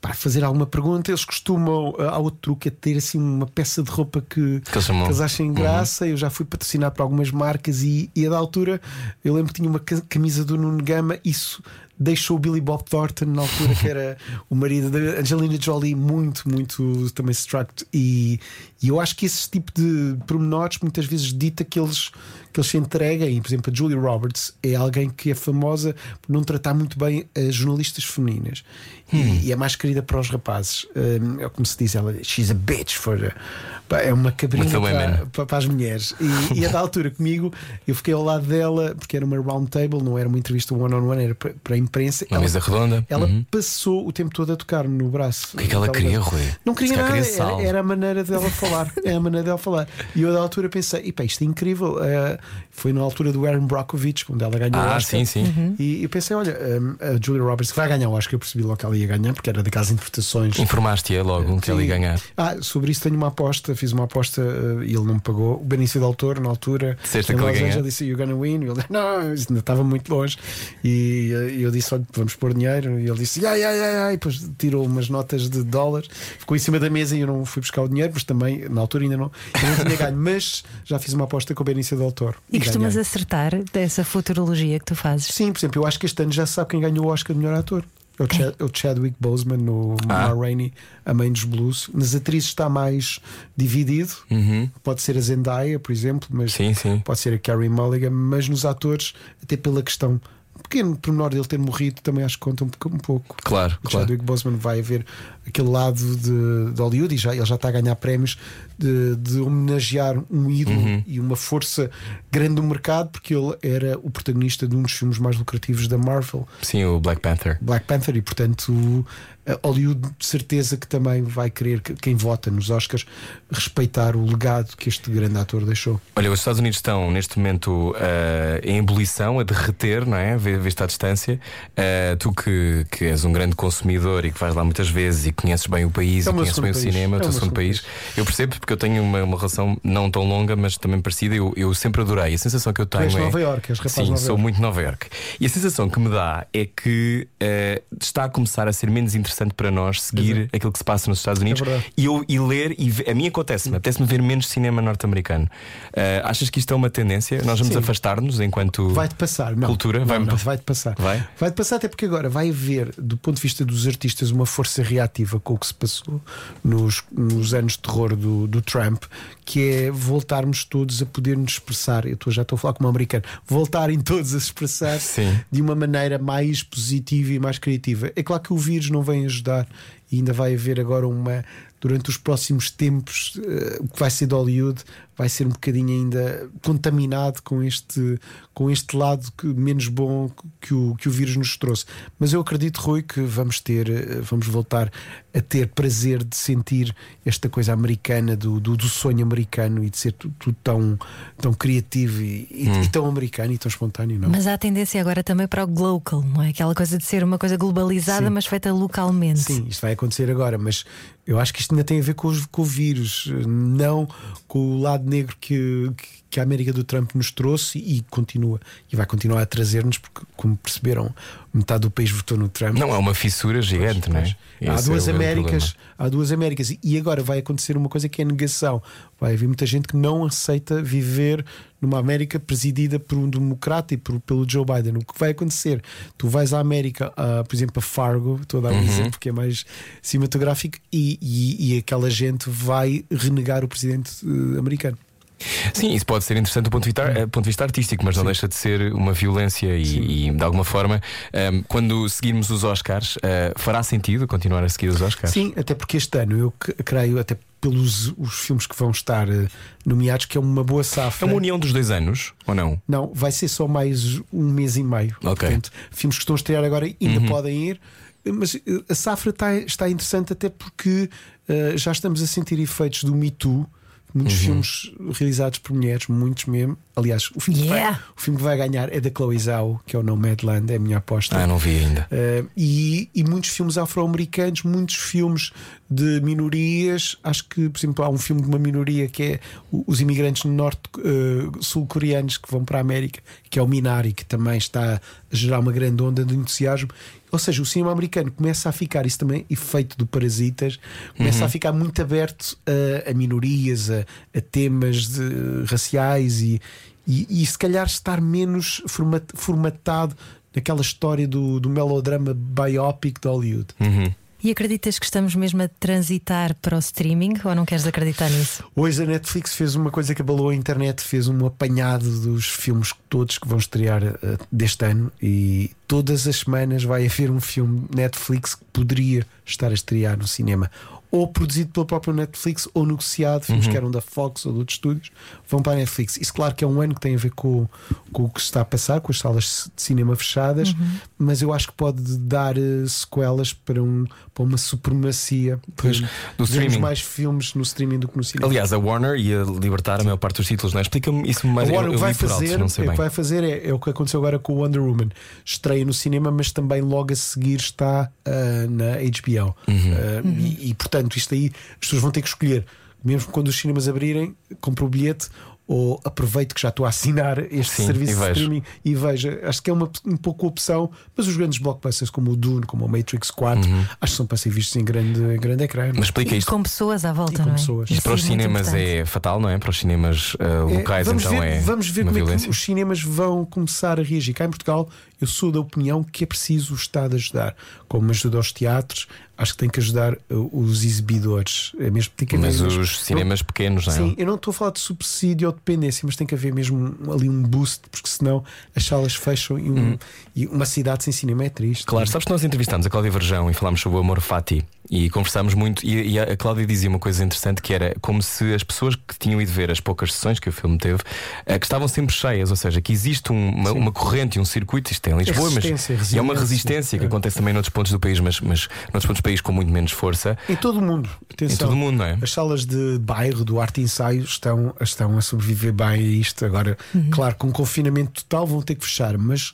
Para fazer alguma pergunta, eles costumam, ah, há outro truque, é ter assim uma peça de roupa que, Que que eles achem graça. Eu já fui patrocinado por algumas marcas e, e a da altura eu lembro que tinha uma ca- camisa do Nuno Gama, isso deixou o Billy Bob Thornton, na altura que era o marido da Angelina Jolie, muito, muito também struck. E, e eu acho que esse tipo de pormenores muitas vezes dita que eles, que eles se entreguem. Por exemplo, a Julie Roberts é alguém que é famosa por não tratar muito bem as jornalistas femininas e, e é mais querida para os rapazes. Um, é como se diz, ela she's a bitch for. É uma cabrinha para, para, para as mulheres. E, e a da altura comigo, eu fiquei ao lado dela, porque era uma round table, não era uma entrevista one-on-one, era para, para imprensa. Uma mesa redonda. Ela Uhum. passou o tempo todo a tocar no braço. O que é que ela queria, Rui? Não queria nada, queria era, era a maneira dela falar. É a maneira dela falar. E eu, da altura, pensei: "Epá, isto é incrível. Eh, foi na altura do Aaron Brockovich, quando ela ganhou o Ah, Oscar. sim, sim. E eu pensei: olha, hum, a Julia Roberts que vai ganhar o Oscar, eu percebi logo que ela ia ganhar, porque era daquelas interpretações. Informaste-a logo que ela ia ganhar. Ah, sobre isso tenho uma aposta, fiz uma aposta eh, e ele não me pagou. O Benício del Toro, na altura, Disseste em Los? Angeles, disse You're gonna win. E ele não, isso ainda estava muito longe. E eh, eu disse: Olha, vamos pôr dinheiro. E ele disse: ai, ai, ai, ai. E depois tirou umas notas de dólares, ficou em cima da mesa e eu não fui buscar o dinheiro, mas também, na altura, ainda não, eu não tinha ganho. Mas já fiz uma aposta com o Benício del Toro. E costumas ganhei. acertar dessa futurologia que tu fazes? Sim, por exemplo, eu acho que este ano já se sabe quem ganhou o Oscar de melhor ator. É o, Chad- é o Chadwick Boseman no Ah. Ma Rainey, A Mãe dos Blues. Nas atrizes está mais dividido. Pode ser a Zendaya, por exemplo, mas Sim, sim. pode ser a Carrie Mulligan. Mas nos atores, até pela questão pequeno pormenor dele ter morrido, também acho que conta um, pouco- um pouco. Claro, O claro. Chadwick Boseman vai haver aquele lado de, de Hollywood e já, ele já está a ganhar prémios de, de homenagear um ídolo Uhum. e uma força grande do mercado, porque ele era o protagonista de um dos filmes mais lucrativos da Marvel, Sim, o Black Panther. Black Panther, e portanto a Hollywood de certeza que também vai querer que quem vota nos Oscars respeitar o legado que este grande ator deixou. Olha, os Estados Unidos estão neste momento eh, em ebulição, a derreter, não é? Vê-te à distância. Eh, tu que, que és um grande consumidor e que vais lá muitas vezes e conheces bem o país É e o conheces bem o país. cinema, É o o teu meu segundo segundo país. Eu percebo porque eu tenho uma, uma relação não tão longa, mas também parecida. Eu, eu sempre adorei. A sensação que eu Tu tenho és é. Nova Iorque, és rapaz Sim, Nova sou Iorque. muito Nova York. E a sensação que me dá é que eh, está a começar a ser menos interessante para nós seguir aquilo que se passa nos Estados Unidos É e, eu, e ler. E a mim acontece-me, apetece-me ver menos cinema norte-americano. Eh, achas que isto é uma tendência? Nós vamos afastar-nos enquanto. Vai-te passar, não. Cultura? Não, não, vai-te passar. Vai? Vai-te passar, até porque agora vai haver, do ponto de vista dos artistas, uma força reativa com o que se passou nos, nos anos de terror do, do Trump, que é voltarmos todos a poder nos expressar. Eu já estou a falar como um americano, voltarem todos a se expressar Sim. de uma maneira mais positiva e mais criativa. É claro que o vírus não vem ajudar e ainda vai haver agora uma. Durante os próximos tempos, eh, o que vai ser de Hollywood vai ser um bocadinho ainda contaminado com este, com este lado que, menos bom que o, que o vírus nos trouxe. Mas eu acredito, Rui, que vamos ter, eh, vamos voltar a ter prazer de sentir esta coisa americana, do, do, do sonho americano e de ser tudo, tudo tão, tão criativo e, e- e tão americano e tão espontâneo, não? Mas há tendência agora também para o local, não é? Aquela coisa de ser uma coisa globalizada, Sim. mas feita localmente. Sim, isto vai acontecer agora, mas eu acho que isto ainda tem a ver com, os- com o vírus, não com o lado negro que, que a América do Trump nos trouxe e continua e vai continuar a trazer-nos, porque, como perceberam, metade do país votou no Trump. Não, é uma fissura gigante, não é? Há duas é grande Américas, há duas Américas e agora vai acontecer uma coisa que é negação. Vai haver muita gente que não aceita viver numa América presidida por um democrata e por- pelo Joe Biden. O que vai acontecer? Tu vais à América, a, por exemplo, a Fargo, estou a dar um exemplo porque é mais cinematográfico, e, e- e aquela gente vai renegar o presidente eh, americano. Sim, isso pode ser interessante do ponto de vista, eh, ponto de vista artístico, mas não deixa de ser uma violência e, e, de alguma forma, ehm, quando seguirmos os Oscars, eh, fará sentido continuar a seguir os Oscars? Sim, até porque este ano eu creio, até pelos os filmes que vão estar eh, nomeados, que é uma boa É safra. uma união dos dois anos, ou não? Não, vai ser só mais um mês e meio. Ok. Uhum. Portanto, filmes que estão a estrear agora ainda podem ir, mas a safra está, está interessante até porque eh, já estamos a sentir efeitos do Me Too. Muitos Uhum. filmes realizados por mulheres, muitos mesmo. Aliás, o filme, que, vai, Yeah. o filme que vai ganhar é da Chloe Zhao, que é o Nomadland, é a minha aposta. Ah, não vi ainda. Uh, e, e muitos filmes afro-americanos, muitos filmes de minorias. Acho que, por exemplo, há um filme de uma minoria que é os imigrantes norte-sul-coreanos que vão para a América, que é o Minari, que também está a gerar uma grande onda de entusiasmo. Ou seja, o cinema americano começa a ficar, isso também efeito do Parasitas, começa a ficar muito aberto a, a minorias, a, a temas de- raciais e, e, e se calhar estar menos forma- formatado naquela história do, do melodrama biopic de Hollywood. E acreditas que estamos mesmo a transitar para o streaming ou não queres acreditar nisso? Hoje a Netflix fez uma coisa que abalou a internet, fez um apanhado dos filmes todos que vão estrear eh, deste ano e todas as semanas vai haver um filme Netflix que poderia estar a estrear no cinema. Ou produzido pela própria Netflix ou negociado, filmes Uhum. que eram da Fox ou de outros estúdios, vão para a Netflix. Isso, claro, que é um ano que tem a ver com, com o que se está a passar, com as salas de cinema fechadas, Uhum. mas eu acho que pode dar eh, sequelas para, um, para uma supremacia. Pois, do streaming. mais filmes no streaming do que no cinema. Aliás, a Warner ia libertar a maior parte dos títulos, não é? Explica-me isso mais eu, o eu que vai fazer, não sei é, o que vai fazer é, é o que aconteceu agora com o Wonder Woman. Estreia no cinema, mas também logo a seguir está ah, na HBO. Uhum. Ah, e, e, portanto, isto aí as pessoas vão ter que escolher. Mesmo quando os cinemas abrirem, compra o bilhete ou aproveito que já estou a assinar este Sim, serviço e de streaming e veja. Acho que é uma, um pouco opção, mas os grandes blockbusters como o Dune, como o Matrix 4, acho que são para ser vistos em grande, em grande ecrã. Uhum. Mas explica E isto. com pessoas à volta, E com não é? pessoas. Isto para os é cinemas importante. é fatal, não é? Para os cinemas uh, É, locais, vamos então ver, é. vamos ver uma como é violência. que os cinemas vão começar a reagir. Cá em Portugal, eu sou da opinião que é preciso o Estado ajudar. Como ajuda aos teatros, acho que tem que ajudar uh, os exibidores. É mesmo, tem que haver Mas mesmo- os cinemas pequenos, não é? Sim, eu não estou a falar de subsídio ou dependência, mas tem que haver mesmo ali um boost, porque senão as salas fecham e, um- e uma cidade sem cinema é triste. Hum. Claro, sabes que nós entrevistámos a Cláudia Verjão e falámos sobre o amor fati e conversámos muito. E, e a Cláudia dizia uma coisa interessante que era como se as pessoas que tinham ido ver as poucas sessões que o filme teve, eh, que estavam sempre cheias, ou seja, que existe um- uma, uma corrente e um circuito, isto tem em Lisboa, mas e é uma resistência que É. acontece também noutros pontos do país, mas, mas noutros pontos do país com muito menos força. Em todo o mundo. Atenção. Em todo o mundo, não é? As salas de bairro, do arte e ensaio, estão, estão a sobreviver bem a isto. Agora, claro, com confinamento total vão ter que fechar, mas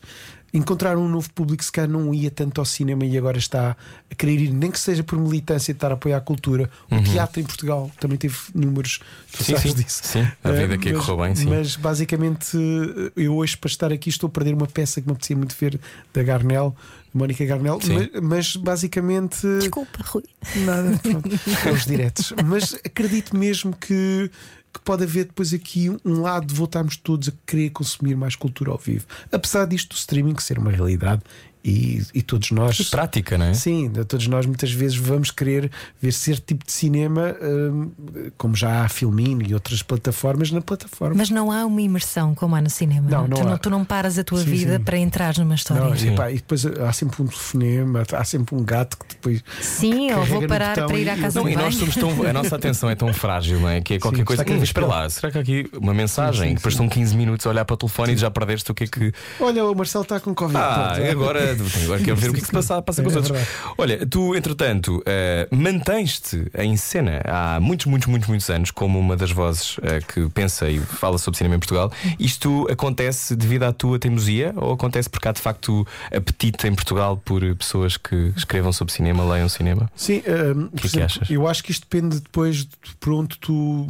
encontrar um novo público se calhar não ia tanto ao cinema e agora está a querer ir, nem que seja por militância de estar a apoiar a cultura. O teatro em Portugal também teve números, tu Sim, sabes sim, disso. sim. A Eh, vida aqui mas, correu bem, sim. Mas basicamente, eh, eu hoje, para estar aqui, estou a perder uma peça que me apetecia muito ver da Garnel. Mónica Garnel, mas, mas basicamente Desculpa, Rui. Nada, pronto. é os diretos. Mas acredito mesmo que, que pode haver depois aqui um lado de voltarmos todos a querer consumir mais cultura ao vivo. Apesar disto do streaming ser uma realidade e, e todos nós. E prática, não é? Sim, todos nós muitas vezes vamos querer ver certo tipo de cinema, hum, como já há Filmino e outras plataformas na plataforma. Mas não há uma imersão como há no cinema. Não, não tu, há. não, tu não paras a tua Sim, vida sim. para entrar numa história. Não, e, pá, e depois há sempre um telefonema, há sempre um gato que depois. Sim, eu carrega vou parar para ir à e- casa Não, de e nós banho. somos tão, a nossa atenção é tão frágil, não é? Que é qualquer Sim, coisa será que é espera lá, será que há aqui uma mensagem? Sim, sim, Depois sim. são 15 minutos a olhar para o telefone e já perdeste o que é que. Olha, o Marcelo está com Covid. Ah, Pronto. agora, agora quero ver o que é que se passa, passa com os É outros. Olha, tu, entretanto, eh, mantens-te em cena há muitos, muitos, muitos, muitos anos como uma das vozes eh, que pensa e fala sobre cinema em Portugal. Isto acontece devido à tua teimosia ou acontece porque há de facto apetite em Portugal por pessoas que escrevam sobre cinema, leiam cinema? Sim, hum, por que exemplo, achas? eu acho que isto depende depois de pronto tu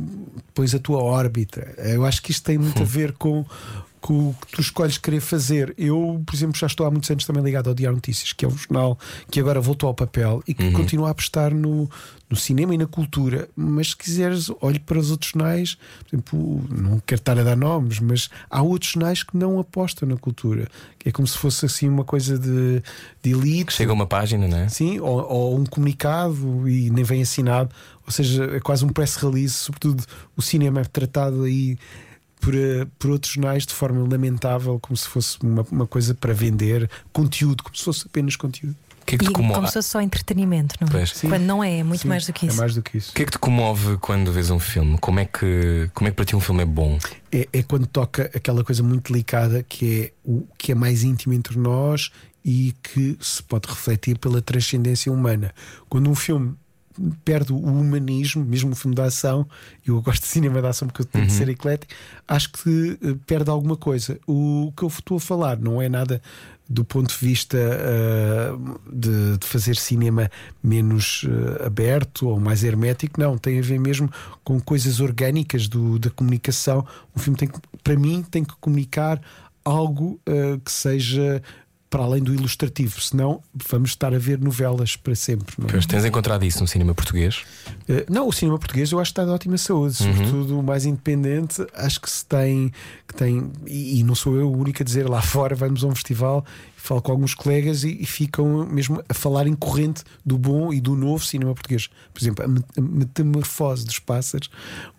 pões a tua órbita. Eu acho que isto tem muito a ver com, com o que tu escolhes querer fazer. Eu, por exemplo, já estou há muitos anos também ligado ao Diário Notícias, que é um jornal que agora voltou ao papel e que continua a apostar no, no cinema e na cultura. Mas se quiseres, olhe para os outros jornais, por exemplo, não quero estar a dar nomes, mas há outros jornais que não apostam na cultura. Que é como se fosse assim uma coisa de, de elite. Chega uma página, não é? Sim, ou, ou um comunicado e nem vem assinado, ou seja, é quase um press release. Sobretudo, o cinema é tratado aí por, eh, por outros jornais de forma lamentável, como se fosse uma, uma coisa para vender conteúdo, como se fosse apenas conteúdo. Que é que E te comove? como se fosse só entretenimento, não é? Quando não é, é muito Sim, mais do que isso. É mais do que isso. O que é que te comove quando vês um filme? Como é que, como é que para ti um filme é bom? é, é quando toca aquela coisa muito delicada que é o que é mais íntimo entre nós e que se pode refletir pela transcendência humana. Quando um filme perde o humanismo, mesmo um filme de ação, eu gosto de cinema de ação porque eu tenho de ser eclético, acho que eh, perde alguma coisa. O que eu estou a falar não é nada do ponto de vista eh, de, de fazer cinema menos eh, aberto ou mais hermético, não, tem a ver mesmo com coisas orgânicas do, da comunicação. O filme tem que, para mim, tem que comunicar algo eh, que seja para além do ilustrativo, senão vamos estar a ver novelas para sempre. Não, é? Pois, tens encontrado isso no cinema português? Eh, não, o cinema português eu acho que está de ótima saúde, Uhum. sobretudo o mais independente. Acho que se tem, que tem e, e não sou eu o único a dizer lá fora, vamos a um festival falo com alguns colegas e, e ficam mesmo a falar em corrente do bom e do novo cinema português. Por exemplo, a Me- a Metamorfose dos Pássaros,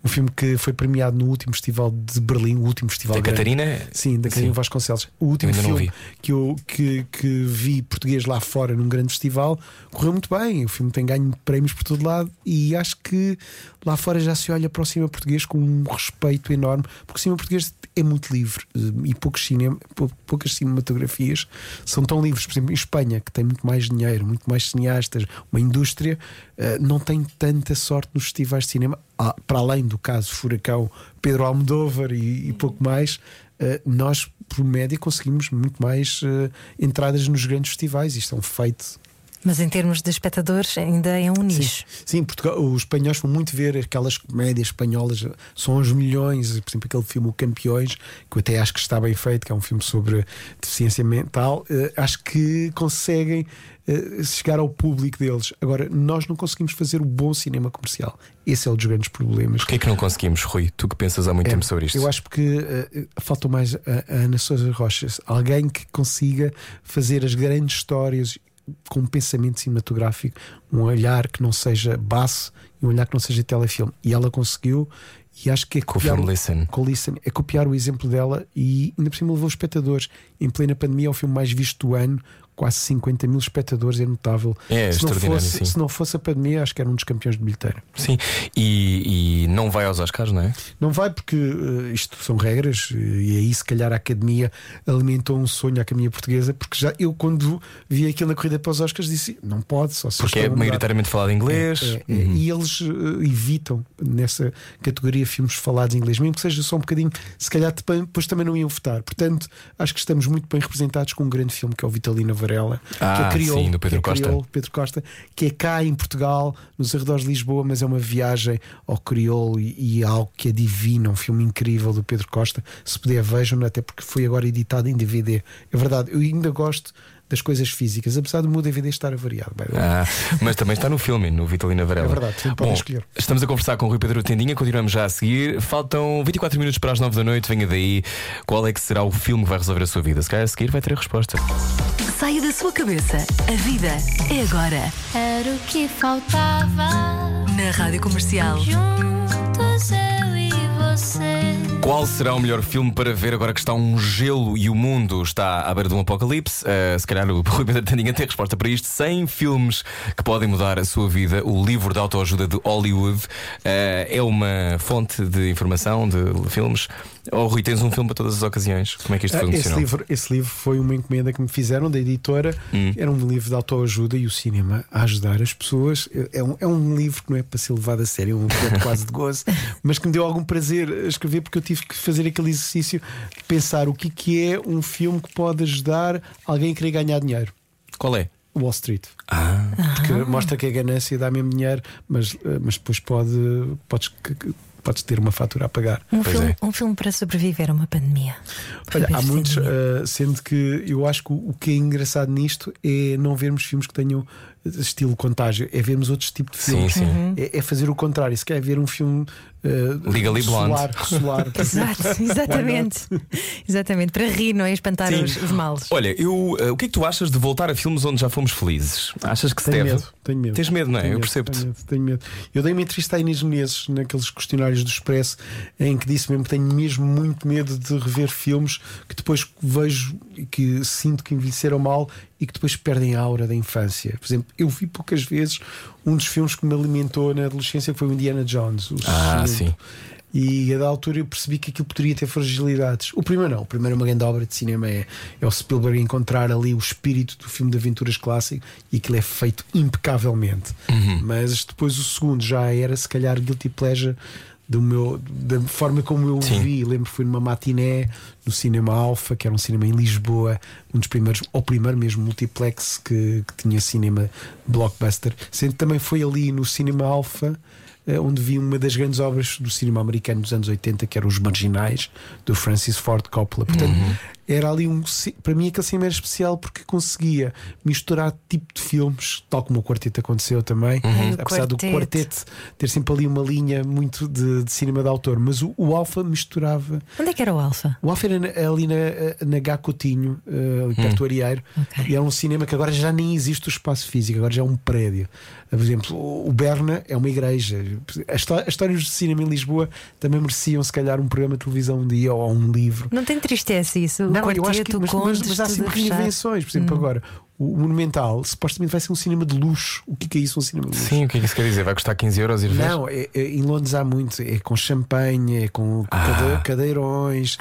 um filme que foi premiado no último festival de Berlim, o último festival Da grande. Catarina? Sim, da Catarina Sim. Vasconcelos. O último filme que eu que, que vi português lá fora num grande festival correu muito bem. O filme tem ganho prémios por todo lado e acho que lá fora já se olha para o cinema português com um respeito enorme, porque o cinema português é muito livre eh, e poucos cinema, pou- poucas cinematografias são tão livres. Por exemplo, em Espanha, que tem muito mais dinheiro, muito mais cineastas, uma indústria, eh, não tem tanta sorte nos festivais de cinema, Ah, para além do caso Furacão Pedro Almodóvar e, e pouco mais. Uh, nós, por média, conseguimos muito mais uh, entradas nos grandes festivais. Isto é um feito. Mas em termos de espectadores, ainda é um nicho. Sim, Portugal, os espanhóis vão muito ver aquelas comédias espanholas, são aos milhões. Por exemplo, aquele filme O Campeões, que eu até acho que está bem feito, que é um filme sobre deficiência mental. Uh, acho que conseguem uh, chegar ao público deles. Agora, nós não conseguimos fazer o bom cinema comercial. Esse é um dos grandes problemas. Porquê é que não conseguimos, Rui? Tu que pensas há muito É, tempo sobre isto. Eu acho que uh, falta mais a, a Ana Sousa Rochas, alguém que consiga fazer as grandes histórias com um pensamento cinematográfico, um olhar que não seja baço e um olhar que não seja telefilme. E ela conseguiu, e acho que é copiar Listen. com Listen, é copiar o exemplo dela e ainda por cima levou os espectadores. Em plena pandemia, é o filme mais visto do ano, quase 50 mil espectadores, é notável. É se, não fosse, sim. se não fosse a pandemia, acho que era um dos campeões de bilheteira. Sim, e, e não vai aos Oscars, não é? Não vai porque eh, isto são regras eh, e aí se calhar a academia alimentou um sonho à academia portuguesa porque já eu quando vi aquilo na corrida para os Oscars disse não pode só se Porque é estão a mudar." maioritariamente falado em inglês. É, é, é. Uhum. E eles eh, evitam nessa categoria filmes falados em inglês, mesmo que seja só um bocadinho, se calhar depois, depois também não iam votar. Portanto, acho que estamos muito bem representados com um grande filme que é o Vitalina Varela, que Ah, é crioulo, sim, do Pedro que é Costa. Pedro Costa, que é cá em Portugal, nos arredores de Lisboa, mas é uma viagem ao crioulo e, e é algo que é divino, um filme incrível do Pedro Costa. Se puder, vejam, até porque foi agora editado em DVD. É verdade, eu ainda gosto das coisas físicas, apesar do meu DVD estar avariado. Ah, mas também está no filme, no Vitalina Varela. É verdade, sim, Bom, escolher. Estamos a conversar com o Rui Pedro Tendinha, continuamos já a seguir. Faltam 24 minutos para as 9 da noite. Venha daí. Qual é que será o filme que vai resolver a sua vida? Se calhar a seguir vai ter a resposta. Saia da sua cabeça. A vida é agora. Era o que faltava. Na Rádio Comercial. Juntos você. Qual será o melhor filme para ver agora que está um gelo e o mundo está à beira de um apocalipse? Uh, se calhar o Rui Pedro Tendinha tem resposta para isto. 100 filmes que podem mudar a sua vida. O livro de autoajuda de Hollywood uh, é uma fonte de informação de filmes. Oh, Rui, tens um filme para todas as ocasiões. Como é que isto Ah, esse, funcionou? livro, esse livro foi uma encomenda que me fizeram da editora. Hum. Era um livro de autoajuda e o cinema a ajudar as pessoas. É um, é um livro que não é para ser levado a sério, é um objeto quase de gozo, mas que me deu algum prazer a escrever porque eu tive que fazer aquele exercício de pensar o que, que é um filme que pode ajudar alguém a querer ganhar dinheiro. Qual é? Wall Street. Ah, Porque mostra que a ganância dá mesmo dinheiro, mas, eh, mas depois pode, podes, podes ter uma fatura a pagar. Um Pois filme, é. um filme para sobreviver a uma pandemia. Olha, há muitos, uh, sendo que eu acho que o, o que é engraçado nisto é não vermos filmes que tenham estilo contágio, é vermos outros tipos de sim, filmes. sim. É, é fazer o contrário. Se quer ver um filme uh, Legally Blonde. solar, solar Exato, exatamente. exatamente, para rir, não é? Espantar Sim. os, os males. Olha, eu, uh, o que é que tu achas de voltar a filmes onde já fomos felizes? Achas que se Tenho deve? medo, tenho medo. Tens medo, não é? Tenho eu percebo-te. Tenho medo, tenho medo. Eu dei uma entrevista à Inês Menezes naqueles questionários do Expresso em que disse mesmo que tenho mesmo muito medo de rever filmes que depois vejo e que sinto que envelheceram mal e que depois perdem a aura da infância. Por exemplo, eu vi poucas vezes um dos filmes que me alimentou na adolescência que foi o Indiana Jones. o Ah, segundo. sim. E a da altura eu percebi que aquilo poderia ter fragilidades. O primeiro não, o primeiro é uma grande obra de cinema, é, é o Spielberg encontrar ali o espírito do filme de aventuras clássico e aquilo é feito impecavelmente. Mas depois o segundo já era se calhar guilty pleasure do meu, da forma como eu o vi. Lembro que fui numa matiné no Cinema Alfa, que era um cinema em Lisboa, um dos primeiros, ou primeiro mesmo multiplex que, que tinha cinema blockbuster. Sendo que também foi ali no Cinema Alfa eh, onde vi uma das grandes obras do cinema americano dos anos 80, que era Os Marginais, do Francis Ford Coppola. Portanto, era ali um. Para mim, aquele cinema era especial porque conseguia misturar tipo de filmes, tal como o quarteto aconteceu também. O Apesar do Quarteto. quarteto ter sempre ali uma linha muito de, de cinema de autor, mas o, o Alfa misturava. Onde é que era o Alfa? O Alfa era ali na, na Gá Coutinho, eh, ali perto do Arieiro, Ok. e é um cinema que agora já nem existe o espaço físico, agora já é um prédio. Por exemplo, o Berna é uma igreja. As histórias de cinema em Lisboa também mereciam, se calhar, um programa de televisão um dia ou um livro. Não tem tristeza isso? Não, quarteto, eu acho que mas, mas, contos, mas há sempre reinvenções. Por exemplo, agora, o Monumental supostamente vai ser um cinema de luxo. O que é, que é isso, um cinema de luxo? Sim, o que é que isso quer dizer? Vai custar 15 euros ir ver? Não, é- é- em Londres há muito. É com champanhe, é com cade- cadeirões.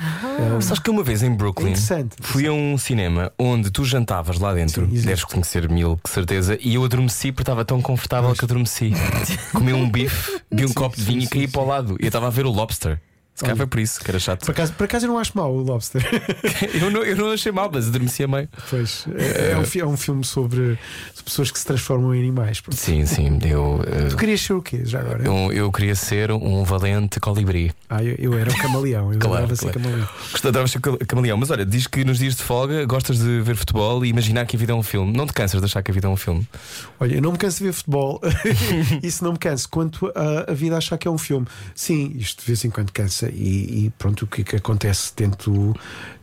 é, Sabes que uma vez em Brooklyn É interessante. fui a um cinema onde tu jantavas lá dentro, Sim, deves conhecer mil, com certeza, e eu adormeci porque estava tão confortável que adormeci. Comi um bife, vi um copo de vinho e caí para o lado. E eu estava a ver o Lobster. Se calhar foi por isso que era chato. Por acaso, por acaso eu não acho mau o Lobster. Eu não, eu não achei mal, mas adormeci a meio. pois, é, é um, é um filme sobre pessoas que se transformam em animais. Pronto. Sim, sim, eu. eh, Tu querias ser o quê já agora? Eu, eu queria ser um valente colibri. Ah, eu, eu era um camaleão. Eu Claro, adorava ser claro. camaleão. Gostava de ser camaleão, mas olha, diz que nos dias de folga gostas de ver futebol e imaginar que a vida é um filme. Não te cansas de achar que a vida é um filme? Olha, eu não me canso de ver futebol. Isso não me cansa. Quanto a, a vida achar que é um filme, sim, isto de vez em quando cansa. E, e pronto, o que, que acontece? Tento,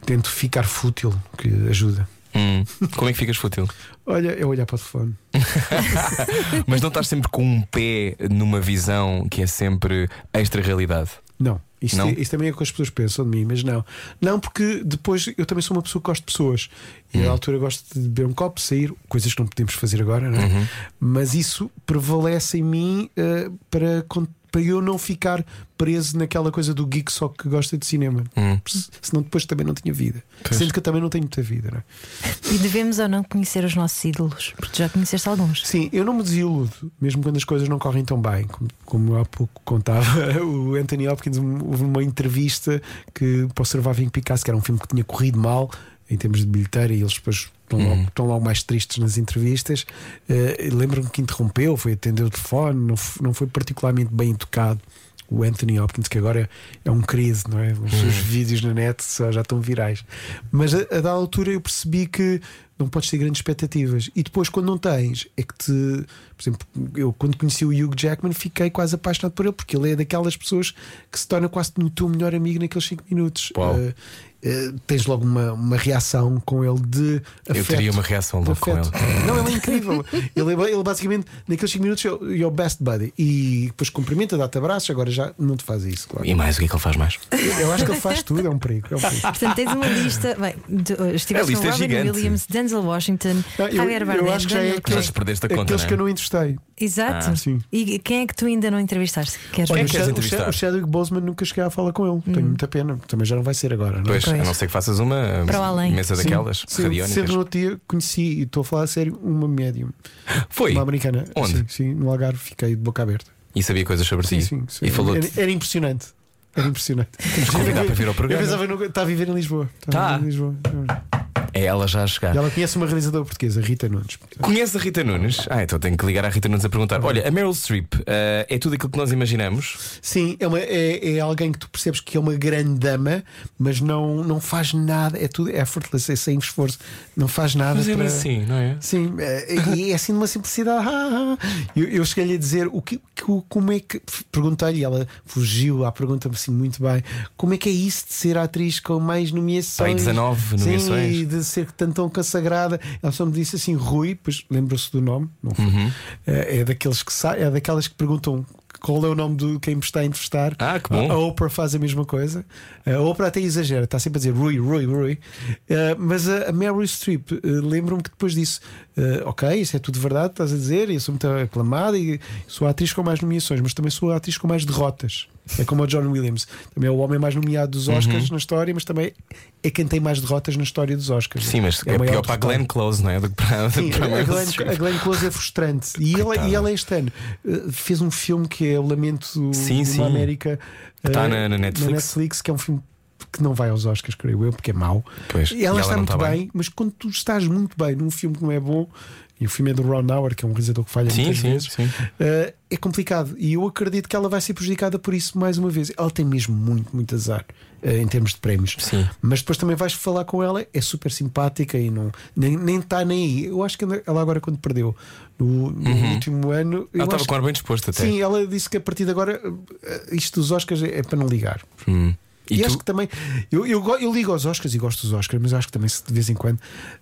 tento ficar fútil, que ajuda. Hum, Como é que ficas fútil? Olha, é olhar para o telefone. Mas não estás sempre com um pé numa visão que é sempre extra-realidade. Não. Isto, Não? é- isto também é o que as pessoas pensam de mim, mas não. Não, porque depois eu também sou uma pessoa que gosta de pessoas. E Hum. à altura gosto de beber um copo, sair, coisas que não podemos fazer agora, não é? Uhum. Mas isso prevalece em mim eh, para, para eu não ficar preso naquela coisa do geek só que gosta de cinema. Hum. Se- Senão depois também não tinha vida. Pois. Sendo que eu também não tenho muita vida, não é? E devemos ou não conhecer os nossos ídolos? Porque já conheceste alguns. Sim, eu não me desiludo, mesmo quando as coisas não correm tão bem. Como, como há pouco contava o Anthony Hopkins, houve uma entrevista que para o Surviving Picasso, que era um filme que tinha corrido mal em termos de bilheteira, e eles depois estão, logo, estão logo mais tristes nas entrevistas. Eh, Lembro-me que interrompeu, foi atender o telefone, não, não foi particularmente bem educado. O Anthony Hopkins, que agora é um querido, não é? Os seus vídeos na net só já estão virais. Mas a, a da altura eu percebi que não podes ter grandes expectativas. E depois, quando não tens, é que te. Por exemplo, eu quando conheci o Hugh Jackman fiquei quase apaixonado por ele, porque ele é daquelas pessoas que se torna quase o teu melhor amigo naqueles 5 minutos. Uau. Eh, eh, tens logo uma, uma reação com ele de Eu afeto. teria uma reação de logo com ele. afeto. Não, ele é incrível. ele, é- ele basicamente, naqueles 5 minutos, é o your best buddy. E depois cumprimenta, dá-te abraços. Agora já não te faz isso, claro. E mais, o que é que ele faz mais? Eu acho que ele faz tudo, é um perigo. É um perigo. Portanto, tens uma lista. Bem, A estiveste com é Robin gigante. Williams, Denzel Washington, Não, eu, Javier Bardem, eu acho que já é aqueles, te perdeste a conta, aqueles é? que eu não entrevistei. Exato. Ah, sim. E quem é que tu ainda não entrevistaste? Queres que o, queres Chad- o, entrevistar? Chad- o Chadwick Boseman nunca cheguei a falar com ele. Tenho muita pena. Também já não vai ser agora. Não é? Pois, a não ser que faças uma Para o além. mesa daquelas Sim, radiónicas. Cedo no outro dia conheci, e estou a falar a sério, uma médium. Foi. Uma americana. Onde? Sim, sim, no Algarve fiquei de boca aberta. E sabia coisas sobre Sim, ti. sim, sim. E falou Era, era impressionante. Era impressionante. convidar para vir ao Eu programa. pensava que está a viver em Lisboa. Está a Tá. viver em Lisboa. É ela já a chegar. E ela conhece uma realizadora portuguesa, Rita Nunes. Conhece a Rita Nunes? Ah, então tenho que ligar à Rita Nunes a perguntar: Olha, a Meryl Streep eh, é tudo aquilo que nós imaginamos? Sim, é, uma, é, é alguém que tu percebes que é uma grande dama, mas não, não faz nada, é tudo effortless, é sem esforço, não faz nada. Mas é para... assim, não é? Sim, é, e é assim de uma simplicidade. Ah, ah. Eu, eu cheguei-lhe a dizer o que, como é que. Perguntei-lhe, ela fugiu à pergunta assim muito bem: como é que é isso de ser atriz com mais nomeações? Pai, 19 nomeações. Sim, de ser tão, tão consagrada. Ela só me disse assim: Rui, pois lembra-se do nome, não foi? Uhum. É, é daqueles que é daquelas que perguntam. Qual é o nome de quem me está a entrevistar? Ah, que bom. A, Oprah faz a mesma coisa. A Oprah até exagera, está sempre a dizer Rui, Rui, Rui. Eh, mas a, a Meryl Streep, eh, lembro-me que depois disse: eh, Ok, isso é tudo verdade, estás a dizer, e eu sou muito aclamada e sou a atriz com mais nomeações, mas também sou a atriz com mais derrotas. É como o John Williams, também é o homem mais nomeado dos Oscars na história, mas também é quem tem mais derrotas na história dos Oscars. Sim, mas é, o maior pior para a. Glenn Close, não é? Do que para, Sim, para a Glenn, a Glenn Close é frustrante. E ela, e ela este ano eh, fez um filme que é O Lamento Sim, sim. América está eh, na- na Netflix. que é um filme que não vai aos Oscars, creio eu, porque é mau. Pois, ela ela está muito está bem, bem. mas quando tu estás muito bem num filme que não é bom, e o filme é do Ron Howard, que é um realizador que falha Sim, muitas sim, vezes, sim. eh, é complicado. E eu acredito que ela vai ser prejudicada por isso mais uma vez. Ela tem mesmo muito, muito azar. eh, Em termos de prémios, Sim. mas depois também vais falar com ela, é super simpática e não nem, nem está nem aí. Eu acho que ela agora, quando perdeu no, no último ano, Ela estava com ar bem disposto até. Sim, ela disse que a partir de agora eh, isto dos Oscars é é para não ligar. Hum. E, E, acho que também eu, eu, eu ligo aos Oscars e gosto dos Oscars, mas acho que também se de vez em quando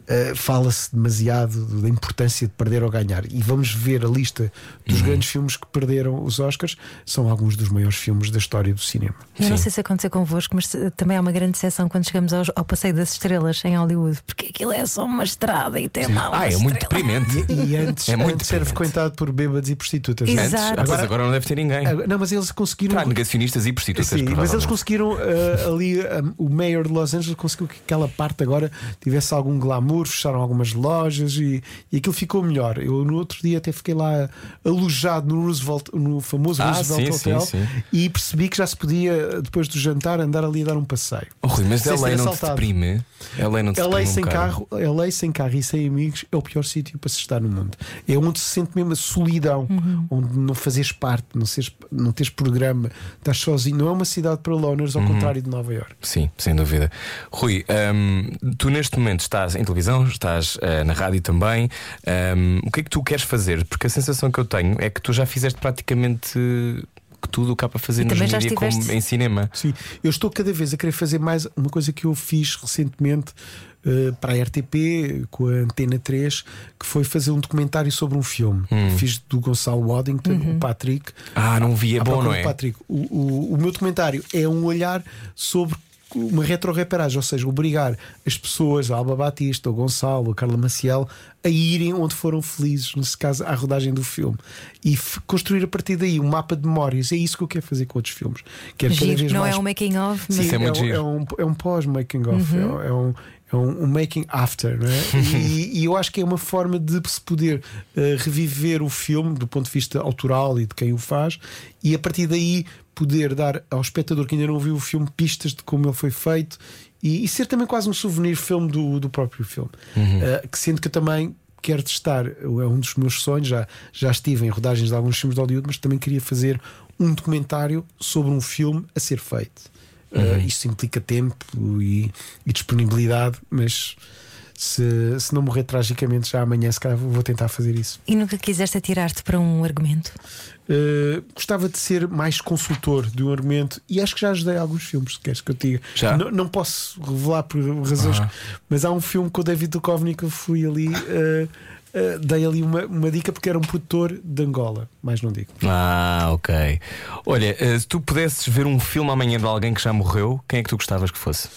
eh, fala-se demasiado da importância de perder ou ganhar. E vamos ver a lista dos Uhum. grandes filmes que perderam os Oscars, são alguns dos maiores filmes da história do cinema. Eu não Sim. sei se aconteceu convosco, mas eh, também há uma grande seção quando chegamos aos- ao, Passeio das Estrelas em Hollywood, porque aquilo é só uma estrada e tem lá uma ah, é muito deprimente. E antes, É muito antes era frequentado por bêbados e prostitutas. não é? Exato. Antes, pois agora não deve ter ninguém. Agora- Não, mas eles conseguiram. Há negacionistas e prostitutas. Sim, mas eles conseguiram uh, ali, um, o mayor de Los Angeles conseguiu que aquela parte agora tivesse algum glamour, fecharam algumas lojas e, e aquilo ficou melhor. Eu no outro dia até fiquei lá alojado no Roosevelt, no famoso Ah, Roosevelt sim, Hotel sim, sim. e percebi que já se podia, depois do jantar, andar ali a dar um passeio. Oh, Rui, mas Sem a ser lei não te deprime. Lei não te A lei deprime um sem bocado. carro, a lei sem carro e sem amigos é o pior sítio para se estar no mundo. É onde se sente mesmo a solidão, Uhum. onde não fazes parte, não, seres, não tens programa, estás sozinho. Não é uma cidade para loners, Uhum. ao contrário de Nova York. Sim, sem dúvida. Rui, hum, tu neste momento estás em televisão, estás eh, na rádio também. Hum, o que é que tu queres fazer? Porque a sensação que eu tenho é que tu já fizeste praticamente que tudo o que há para fazer E nos mídia como estiveste- em cinema. Sim, eu estou cada vez a querer fazer mais uma coisa que eu fiz recentemente eh, para a RTP com a Antena 3, que foi fazer um documentário sobre um filme. Hum. Fiz do Gonçalo Waddington, o Patrick. Ah, não vi, é À bom, não é? Patrick. O, o, o meu documentário é um olhar sobre uma retro-reparagem, ou seja, obrigar as pessoas, a Alba Batista, o Gonçalo, a Carla Maciel, a irem onde foram felizes, nesse caso, à rodagem do filme, e construir a partir daí um mapa de memórias. É isso que eu quero fazer com outros filmes. Quero cada Giro, vez não mais é um making of, mas Sim, Isso é muito um, é um, é um pós-making of, é um- é um, é um, um making after, não é? e, e eu acho que é uma forma de se poder eh, reviver o filme do ponto de vista autoral e de quem o faz, e a partir daí poder dar ao espectador que ainda não viu o filme pistas de como ele foi feito e, e ser também quase um souvenir filme do, do próprio filme. Eh, que sendo que eu também quero testar, é um dos meus sonhos, já, já estive em rodagens de alguns filmes de Hollywood, mas também queria fazer um documentário sobre um filme a ser feito. Uh, isto implica tempo e, e disponibilidade, mas se, se não morrer tragicamente já amanhã, se calhar vou tentar fazer isso. E nunca quiseste atirar-te para um argumento? Uh, gostava de ser mais consultor de um argumento e acho que já ajudei alguns filmes, se queres que eu te diga. Já? Não, não posso revelar por razões, mas há um filme com o David Duchovny que eu fui ali, uh, uh, dei ali uma, uma dica porque era um produtor de Angola, mais não digo. Ah, ok. Olha, eh, se tu pudesses ver um filme amanhã de alguém que já morreu, quem é que tu gostavas que fosse?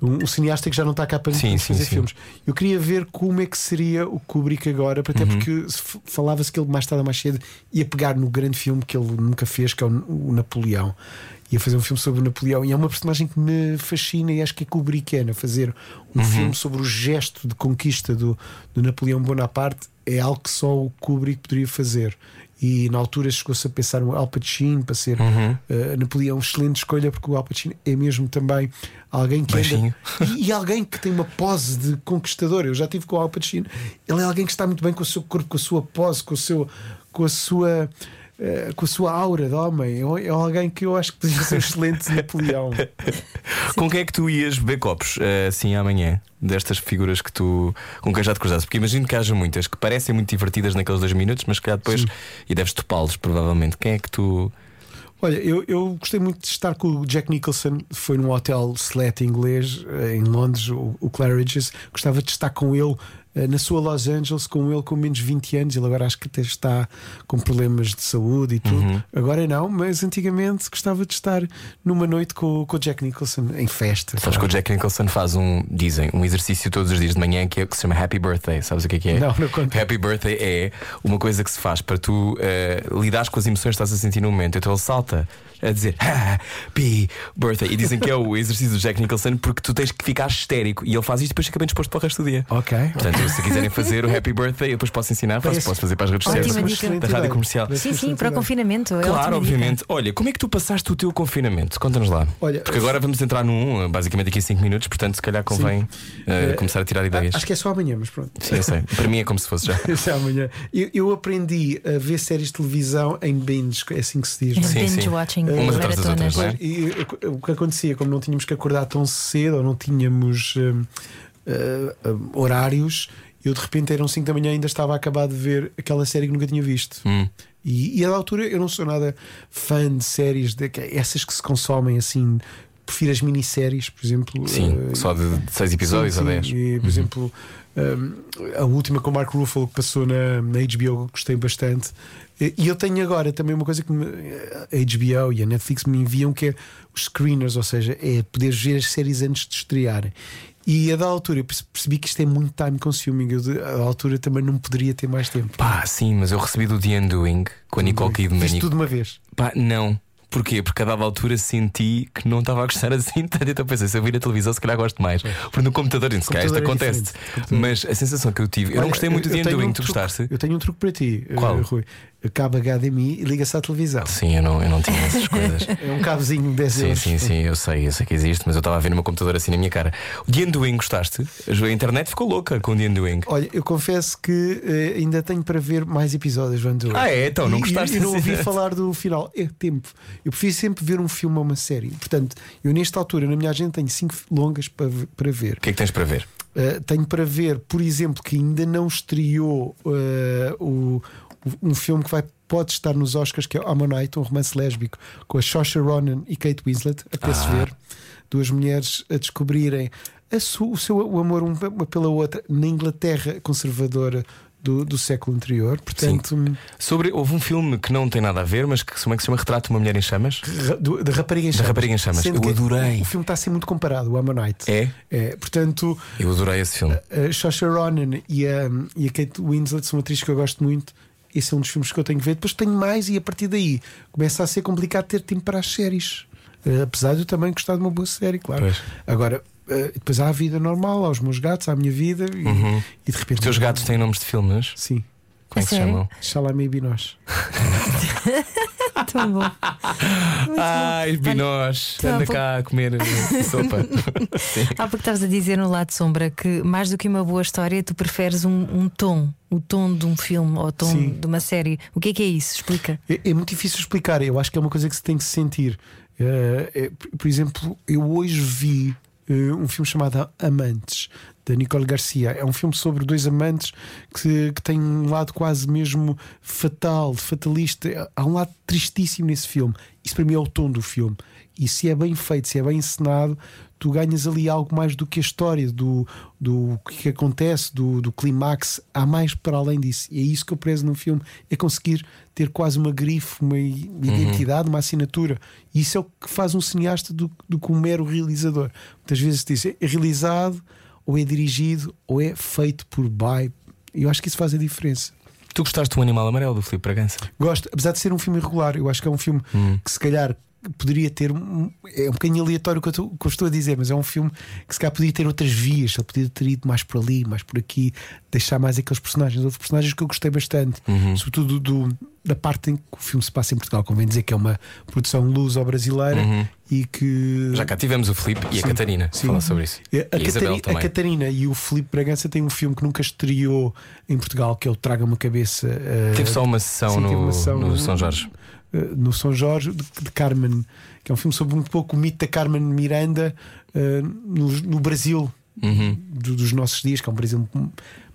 Um, um cineasta que já não está cá para Sim, sim, fazer sim. filmes. Eu queria ver como é que seria o Kubrick agora, até Uhum. porque falava-se que ele mais tarde ou mais cedo ia pegar no grande filme que ele nunca fez, que é o, o Napoleão. Ia fazer um filme sobre o Napoleão e é uma personagem que me fascina e acho que é Kubrickiana. Fazer um Uhum. filme sobre o gesto de conquista do, do Napoleão Bonaparte é algo que só o Kubrick poderia fazer. E na altura chegou-se a pensar no Al Pacino para ser Uhum. eh, Napoleão, excelente escolha, porque o Al Pacino é mesmo também alguém que anda, e, e alguém que tem uma pose de conquistador. Eu já tive com o Al Pacino. Ele é alguém que está muito bem com o seu corpo, com a sua pose, com, o seu, com a sua. Eh, com a sua aura de homem, é é alguém que eu acho que poderia ser um excelente Napoleão. Com quem é que tu ias beber copos eh, assim amanhã? Destas figuras que tu com quem já te cruzaste? Porque imagino que haja muitas que parecem muito divertidas naqueles dois minutos, mas que calhar depois e deves topá-los provavelmente. Quem é que tu. Olha, eu, eu gostei muito de estar com o Jack Nicholson. Foi num hotel select inglês eh, em Londres, o, o Claridge's. Gostava de estar com ele na sua Los Angeles, com ele com menos de 20 anos. Ele agora acho que até está com problemas de saúde e tudo. Uhum. Agora não, mas antigamente gostava de estar numa noite com, com o Jack Nicholson em festa. Sabes que o Jack Nicholson faz um, dizem, um exercício todos os dias de manhã que, é, que se chama Happy Birthday. Sabes o que é que é? Não, não conto. Happy Birthday é uma coisa que se faz para tu eh, lidares com as emoções que estás a sentir no momento. Então ele salta a dizer Happy Birthday. E dizem que é o exercício do Jack Nicholson porque tu tens que ficar histérico. E ele faz isto e depois fica bem disposto para o resto do dia. Ok. Portanto, se quiserem fazer o Happy Birthday, eu depois posso ensinar, posso, posso fazer para as redes sociais da rádio comercial. Sim, sim, para o confinamento. é Claro, obviamente. Olha, como é que tu passaste o teu confinamento? Conta-nos lá. Olha, Porque agora vamos entrar num, basicamente daqui a 5 minutos, portanto, se calhar convém eh, Eh, começar a tirar ideias. Acho que é só amanhã, mas pronto. Sim, eu sei. Para mim é como se fosse já. Esse é amanhã. Eu, eu aprendi a ver séries de televisão em binge, é assim que se diz. Sim, Binge sim. watching, Umas atrás das outras, não é? E eh, o que acontecia, como não tínhamos que acordar tão cedo ou não tínhamos hum, hum, horários, eu de repente eram 5 da manhã e ainda estava a acabar de ver aquela série que nunca tinha visto. Hum. E, e a da altura eu não sou nada fã de séries, de, essas que se consomem assim. Prefiro as minisséries, por exemplo. Sim, eh, só de 6 episódios Sim, ou sim. 10. E, por exemplo, um, a última com o Mark Ruffalo que passou na, na HBO, gostei bastante. E eu tenho agora também uma coisa que me- a HBO e a Netflix me enviam que é os screeners, ou seja, é poder ver as séries antes de estrearem. E a da altura eu perce- percebi que isto é muito time consuming. Eu, de- a altura também não poderia ter mais tempo. Pá, sim, mas eu recebi do The Undoing com a Nicole Kidman. E- tudo de uma vez. Pá, não. Porquê? Porque a dada altura senti que não estava a gostar assim tanto. Então pensei, se eu vir a televisão, se calhar gosto mais. Porque no computador, se calhar isto é acontece. Mas a sensação que eu tive, eu não gostei muito de The Undoing, tu gostaste? Eu tenho um truque para ti, eh, Qual? Rui. Cabo HDMI e liga-se à televisão. Sim, eu não, eu não tinha essas coisas. É um cabozinho de 10 Sim, sim, sim, eu sei, eu sei que existe, mas eu estava a ver no meu computador assim na minha cara. O The Undoing gostaste? A internet ficou louca com o The Undoing. Olha, eu confesso que eh, ainda tenho para ver mais episódios do Andor. Ah, é? Então, não E- gostaste E, não assim? ouvi falar do final. É tempo. Eu prefiro sempre ver um filme ou uma série. Portanto, eu nesta altura, na minha agenda, tenho cinco longas para, ver- para ver. O que é que tens para ver? Uh, tenho para ver, por exemplo, que ainda não estreou uh, o, um filme que vai, pode estar nos Oscars, que é Ammonite, um romance lésbico com a Saoirse Ronan e Kate Winslet, a se Ah. ver. Duas mulheres a descobrirem a su- o seu o amor uma pela outra na Inglaterra conservadora do, do século anterior. Portanto, Sobre, houve um filme que não tem nada a ver, mas que como é que se chama Retrato de uma Mulher em Chamas? da Rapariga em Da Chamas. Rapariga em Chamas. Sendo Eu adorei. O filme está a ser muito comparado, o Ammonite. É? É, portanto, Eu adorei esse filme. a Saoirse Ronan e a, e a Kate Winslet são atrizes que eu gosto muito. Esse é um dos filmes que eu tenho que ver. Depois tenho mais, e a partir daí começa a ser complicado ter tempo para as séries. Eh, apesar de eu também gostar de uma boa série, claro. Pois. Agora, eh, depois há a vida normal, há os meus gatos, há a minha vida, e, e de repente. Os teus gatos têm nomes de filmes? Sim. Como é que se chamam? Shalami Binós. Tão bom. Ai, Binós, anda cá a comer sopa. Há porque estavas a dizer no lado sombra que mais do que uma boa história, tu preferes um, um tom, o tom de um filme ou o tom Sim. de uma série. O que é que é isso? Explica. É, é muito difícil explicar. Eu acho que é uma coisa que se tem que se sentir. Eh, é, por- exemplo, eu hoje vi um filme chamado Amantes, da Nicole Garcia. É um filme sobre dois amantes que, que tem um lado quase mesmo fatal, fatalista. Há um lado tristíssimo nesse filme. Isso para mim é o tom do filme. E se é bem feito, se é bem encenado, tu ganhas ali algo mais do que a história, do, do que acontece, do, do clímax. Há mais para além disso. E é isso que eu prezo num filme: é conseguir ter quase uma grife, uma i- identidade, uma assinatura. E isso é o que faz um cineasta do, do que um mero realizador. Muitas vezes diz é realizado, ou é dirigido, ou é feito por by. Eu acho que isso faz a diferença. Tu gostaste do Animal Amarelo do Filipe Bragança? Gosto, apesar de ser um filme irregular, eu acho que é um filme que se calhar poderia ter. um- É um bocadinho aleatório o que eu, estou- o que eu estou a dizer, mas é um filme que se calhar podia ter outras vias, ele podia ter ido mais por ali, mais por aqui, deixar mais aqueles personagens. Houve personagens que eu gostei bastante, sobretudo do, da parte em que o filme se passa em Portugal, convém dizer que é uma produção luso-brasileira e que. Já cá tivemos o Filipe e a Sim, Catarina a sim. falar sobre isso. A, a Catari- a. Catarina e o Filipe Bragança têm um filme que nunca estreou em Portugal, que é o Traga uma Cabeça. eh, Teve só uma sessão sim, no, uma sessão no no- São Jorge. Eh, no São Jorge de, de Carmen, que é um filme sobre um pouco o mito da Carmen Miranda eh, no, no Brasil Uhum. do- dos nossos dias, que é um Brasil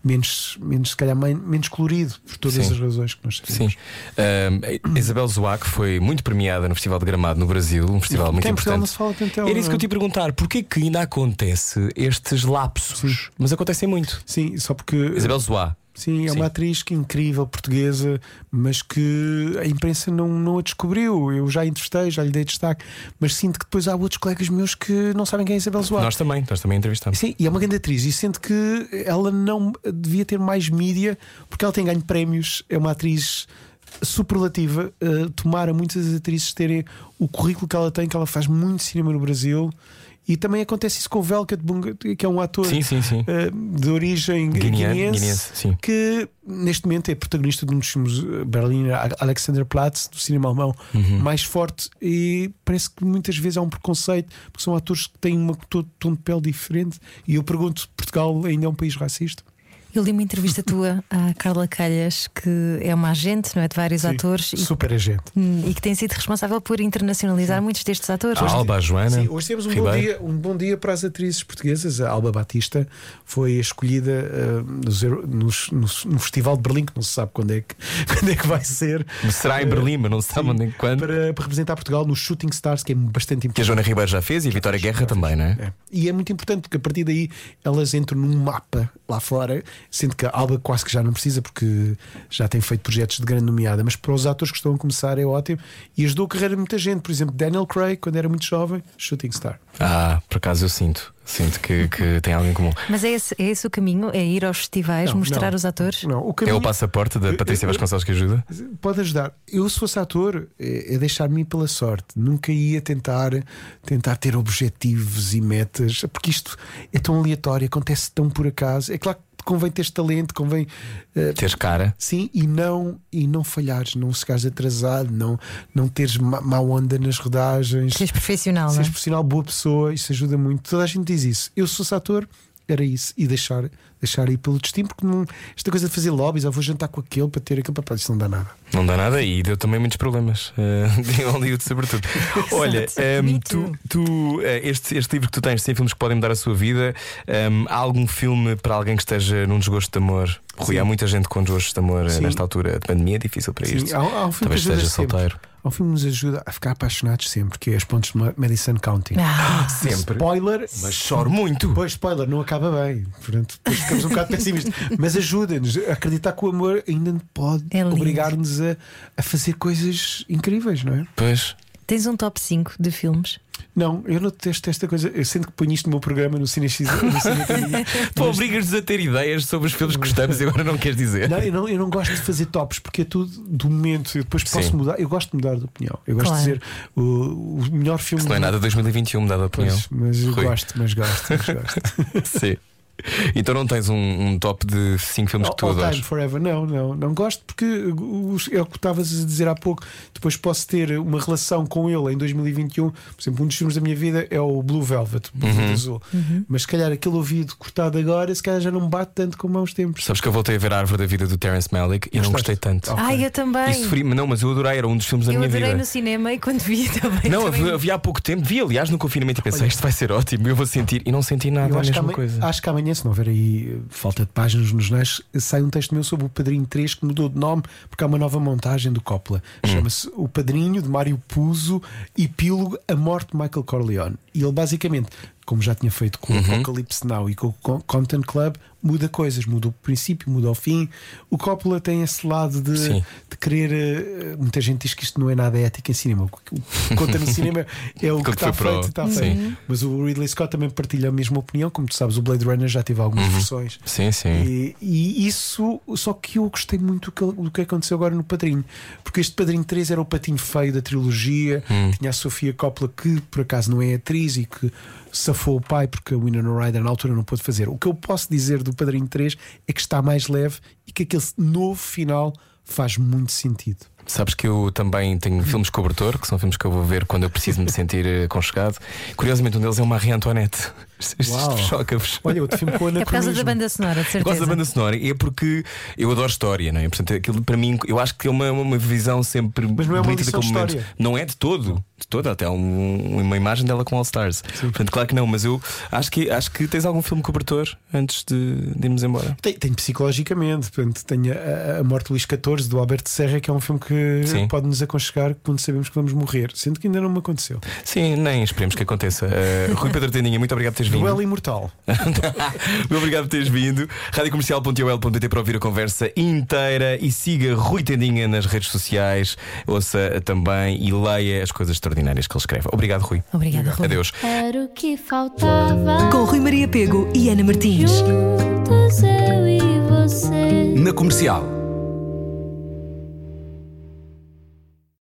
menos, menos se calhar men- menos colorido por todas Sim. as razões que nós Sim. sabemos. Ahm, a Isabel Zoac foi muito premiada no Festival de Gramado no Brasil, um festival muito não importante. se fala tanto Era isso que eu não te ia perguntar, porquê que ainda acontece estes lapsos? Mas acontecem muito. Sim, só porque Isabel Zoá. Sim, é Sim. uma atriz que incrível, portuguesa, mas que a imprensa não, não a descobriu. Eu já a entrevistei, já lhe dei destaque, mas sinto que depois há outros colegas meus que não sabem quem é Isabel Zoar. Nós também, nós também entrevistamos. Sim, e é uma grande atriz. E sinto que ela não devia ter mais mídia, porque ela tem ganho prémios, é uma atriz superlativa. Uh, tomara muitas das atrizes terem o currículo que ela tem, que ela faz muito cinema no Brasil. E também acontece isso com o Velkat Bunga, que é um ator Sim, sim, sim. eh, de origem guineense, guineense, que neste momento é protagonista de um dos filmes eh, Berliner Alexanderplatz, do cinema alemão Uhum. mais forte. E parece que muitas vezes há um preconceito, porque são atores que têm um tom de pele diferente. E eu pergunto: Portugal ainda é um país racista? Eu li uma entrevista tua à Carla Calhas, que é uma agente, não é? De vários atores e, Super agente. hum, e que tem sido responsável por internacionalizar muitos destes atores. A Alba, a Joana. Sim, hoje temos um bom, dia, um bom dia para as atrizes portuguesas. A Alba Batista foi escolhida nos Euro- nos- nos- no Festival de Berlim, que não se sabe quando é que, quando é que vai ser. Será em Berlim, mas não se sabe onde nem quando. Para, para representar Portugal no Shooting Stars, que é bastante Que a importante. Joana Ribeiro já fez e a Vitória Guerra também, não é? É. E é muito importante porque a partir daí elas entram num mapa lá fora, sendo que a Alba quase que já não precisa porque já tem feito projetos de grande nomeada, mas para os atores que estão a começar é ótimo e ajudou a carreira de muita gente. Por exemplo, Daniel Craig, quando era muito jovem, Shooting Star. Ah, por acaso eu sinto. Sinto que, que tem algo em comum. Mas é esse, é esse o caminho? É ir aos festivais, Não, mostrar não. os atores? Não, o É caminho o passaporte da Patrícia Vasconcelos que ajuda? pode ajudar. Eu, se fosse ator, é, é deixar-me ir pela sorte. Nunca ia tentar, tentar ter objetivos e metas, porque isto é tão aleatório, acontece tão por acaso. É claro que convém teres talento, convém. eh, Teres cara. Sim, e não, e não falhares, não ficares atrasado, não, não teres ma- má onda nas rodagens, Seres profissional, não seres é? profissional, boa pessoa, isso ajuda muito. Toda a gente diz isso. Eu, se fosse ator, era isso, e deixar, deixar ir pelo destino, porque não, esta coisa de fazer lobbies, ou vou jantar com aquele para ter aquele papel, isso não dá nada. Não dá nada e deu também muitos problemas. Uh, Hollywood, sobretudo. Olha, um, Me tu, tu, uh, este, este livro que tu tens, 100 filmes que podem mudar a sua vida, um, há algum filme para alguém que esteja num desgosto de amor? Rui, Sim. há muita gente com desgosto de amor uh, Sim. nesta altura de pandemia, é difícil para isto. Sim, há, há um filme Talvez esteja sempre. solteiro. Há um filme que nos ajuda a ficar apaixonados sempre, que é As Pontes de Madison County. Ah, Sempre. Spoiler, Mas choro muito. Pois, spoiler, não acaba bem. Portanto, depois ficamos um bocado pessimistas. Mas ajuda-nos a acreditar que o amor ainda pode É obrigar-nos a, a fazer coisas incríveis, não é? Pois. tens um top 5 de filmes? Não, eu não detesto esta coisa. Eu sinto que ponho isto no meu programa no Cine X. No Cine Caminho. Tu obrigas-nos a ter ideias sobre os filmes que gostamos e agora não queres dizer. Não, eu não, eu não gosto de fazer tops porque é tudo do momento. Eu depois posso Sim. mudar. Eu gosto de mudar de opinião. Eu gosto Claro. de dizer o, o melhor filme. Isso não é nada 2021, me dada a opinião. Pois, mas eu Rui. gosto, mas gosto, mas gosto. Sim. Então não tens um, um top de 5 filmes que tu All adoras? time forever, não, não, não gosto porque os- é o que estavas a dizer há pouco. Depois posso ter uma relação com ele em 2021. Por exemplo, um dos filmes da minha vida é o Blue Velvet, Blue Uhum. Velvet Azul. Mas se calhar aquele ouvido cortado agora, se calhar já não me bate tanto como há uns tempos. Sabes que eu voltei a ver a árvore da vida do Terence Malick e não Gostaste? gostei tanto. Ok. Ai, eu também. E sofri, não, mas eu adorei, era um dos filmes da eu minha adorei vida. no cinema e quando vi também. Não, também- havia, havia há pouco tempo, vi aliás no confinamento e pensei, isto vai ser ótimo, eu vou sentir, e não senti nada, Eu a acho que, mesma amanhã, coisa. acho que amanhã, se não houver aí eh, falta de páginas nos jornais, sai um texto meu sobre o Padrinho 3 que mudou de nome porque há uma nova montagem do Coppola. Hum. Chama-se O Padrinho de Mário Puzo, epílogo A Morte de Michael Corleone. E ele basicamente, como já tinha feito com Uhum. o Apocalypse Now e com o Con- Content Club, muda coisas, muda o princípio, muda o fim. O Coppola tem esse lado de, de querer. eh, Muita gente diz que isto não é nada ético em cinema. O que conta no cinema é o que está foi para o- feito, Sim. feito. Mas o Ridley Scott também partilha a mesma opinião. Como tu sabes, o Blade Runner já teve algumas versões. Sim, sim. E, e isso, só que eu gostei muito do que, aconteceu agora no Padrinho, porque este Padrinho 3 era o patinho feio da trilogia. Tinha a Sofia Coppola, que por acaso não é atriz e que safou o pai porque a Winona Ryder na altura não pôde fazer. O que eu posso dizer do Padrinho 3 é que está mais leve e que aquele novo final faz muito sentido. Sabes que eu também tenho filmes cobertor, que são filmes que eu vou ver quando eu preciso me sentir eh, aconchegado. Curiosamente, um deles é uma Marie Antoinette. Isto choca-vos. Olha, outro filme com É por causa anacronismo. da banda sonora, de Eu certeza. gosto da banda sonora e é porque eu adoro história, não é? Portanto, aquilo para mim, eu acho que é uma, uma visão sempre Mas não é bonita de momento. Não é de todo, de todo, até um- uma imagem dela com All Stars. Portanto, claro que não, mas eu acho que, acho que tens algum filme cobertor antes de, de irmos embora. Tem, tem psicologicamente, portanto, tem a, a Morte de Luís XIV do Alberto Serra, que é um filme que Sim. pode nos aconchegar quando sabemos que vamos morrer, sendo que ainda não me aconteceu. Sim, nem esperemos que aconteça. Uh, Rui Pedro Tendinha, muito obrigado por teres vindo. Duelo imortal. Muito obrigado por teres vindo. Radiocomercial.ol.pt para ouvir a conversa inteira e siga Rui Tendinha nas redes sociais. Ouça também e leia as coisas extraordinárias que ele escreve. Obrigado, Rui. Obrigada, Rui. Adeus. Era o que faltava. Com Rui Maria Pego e Ana Martins. Juntos eu e você. Na comercial.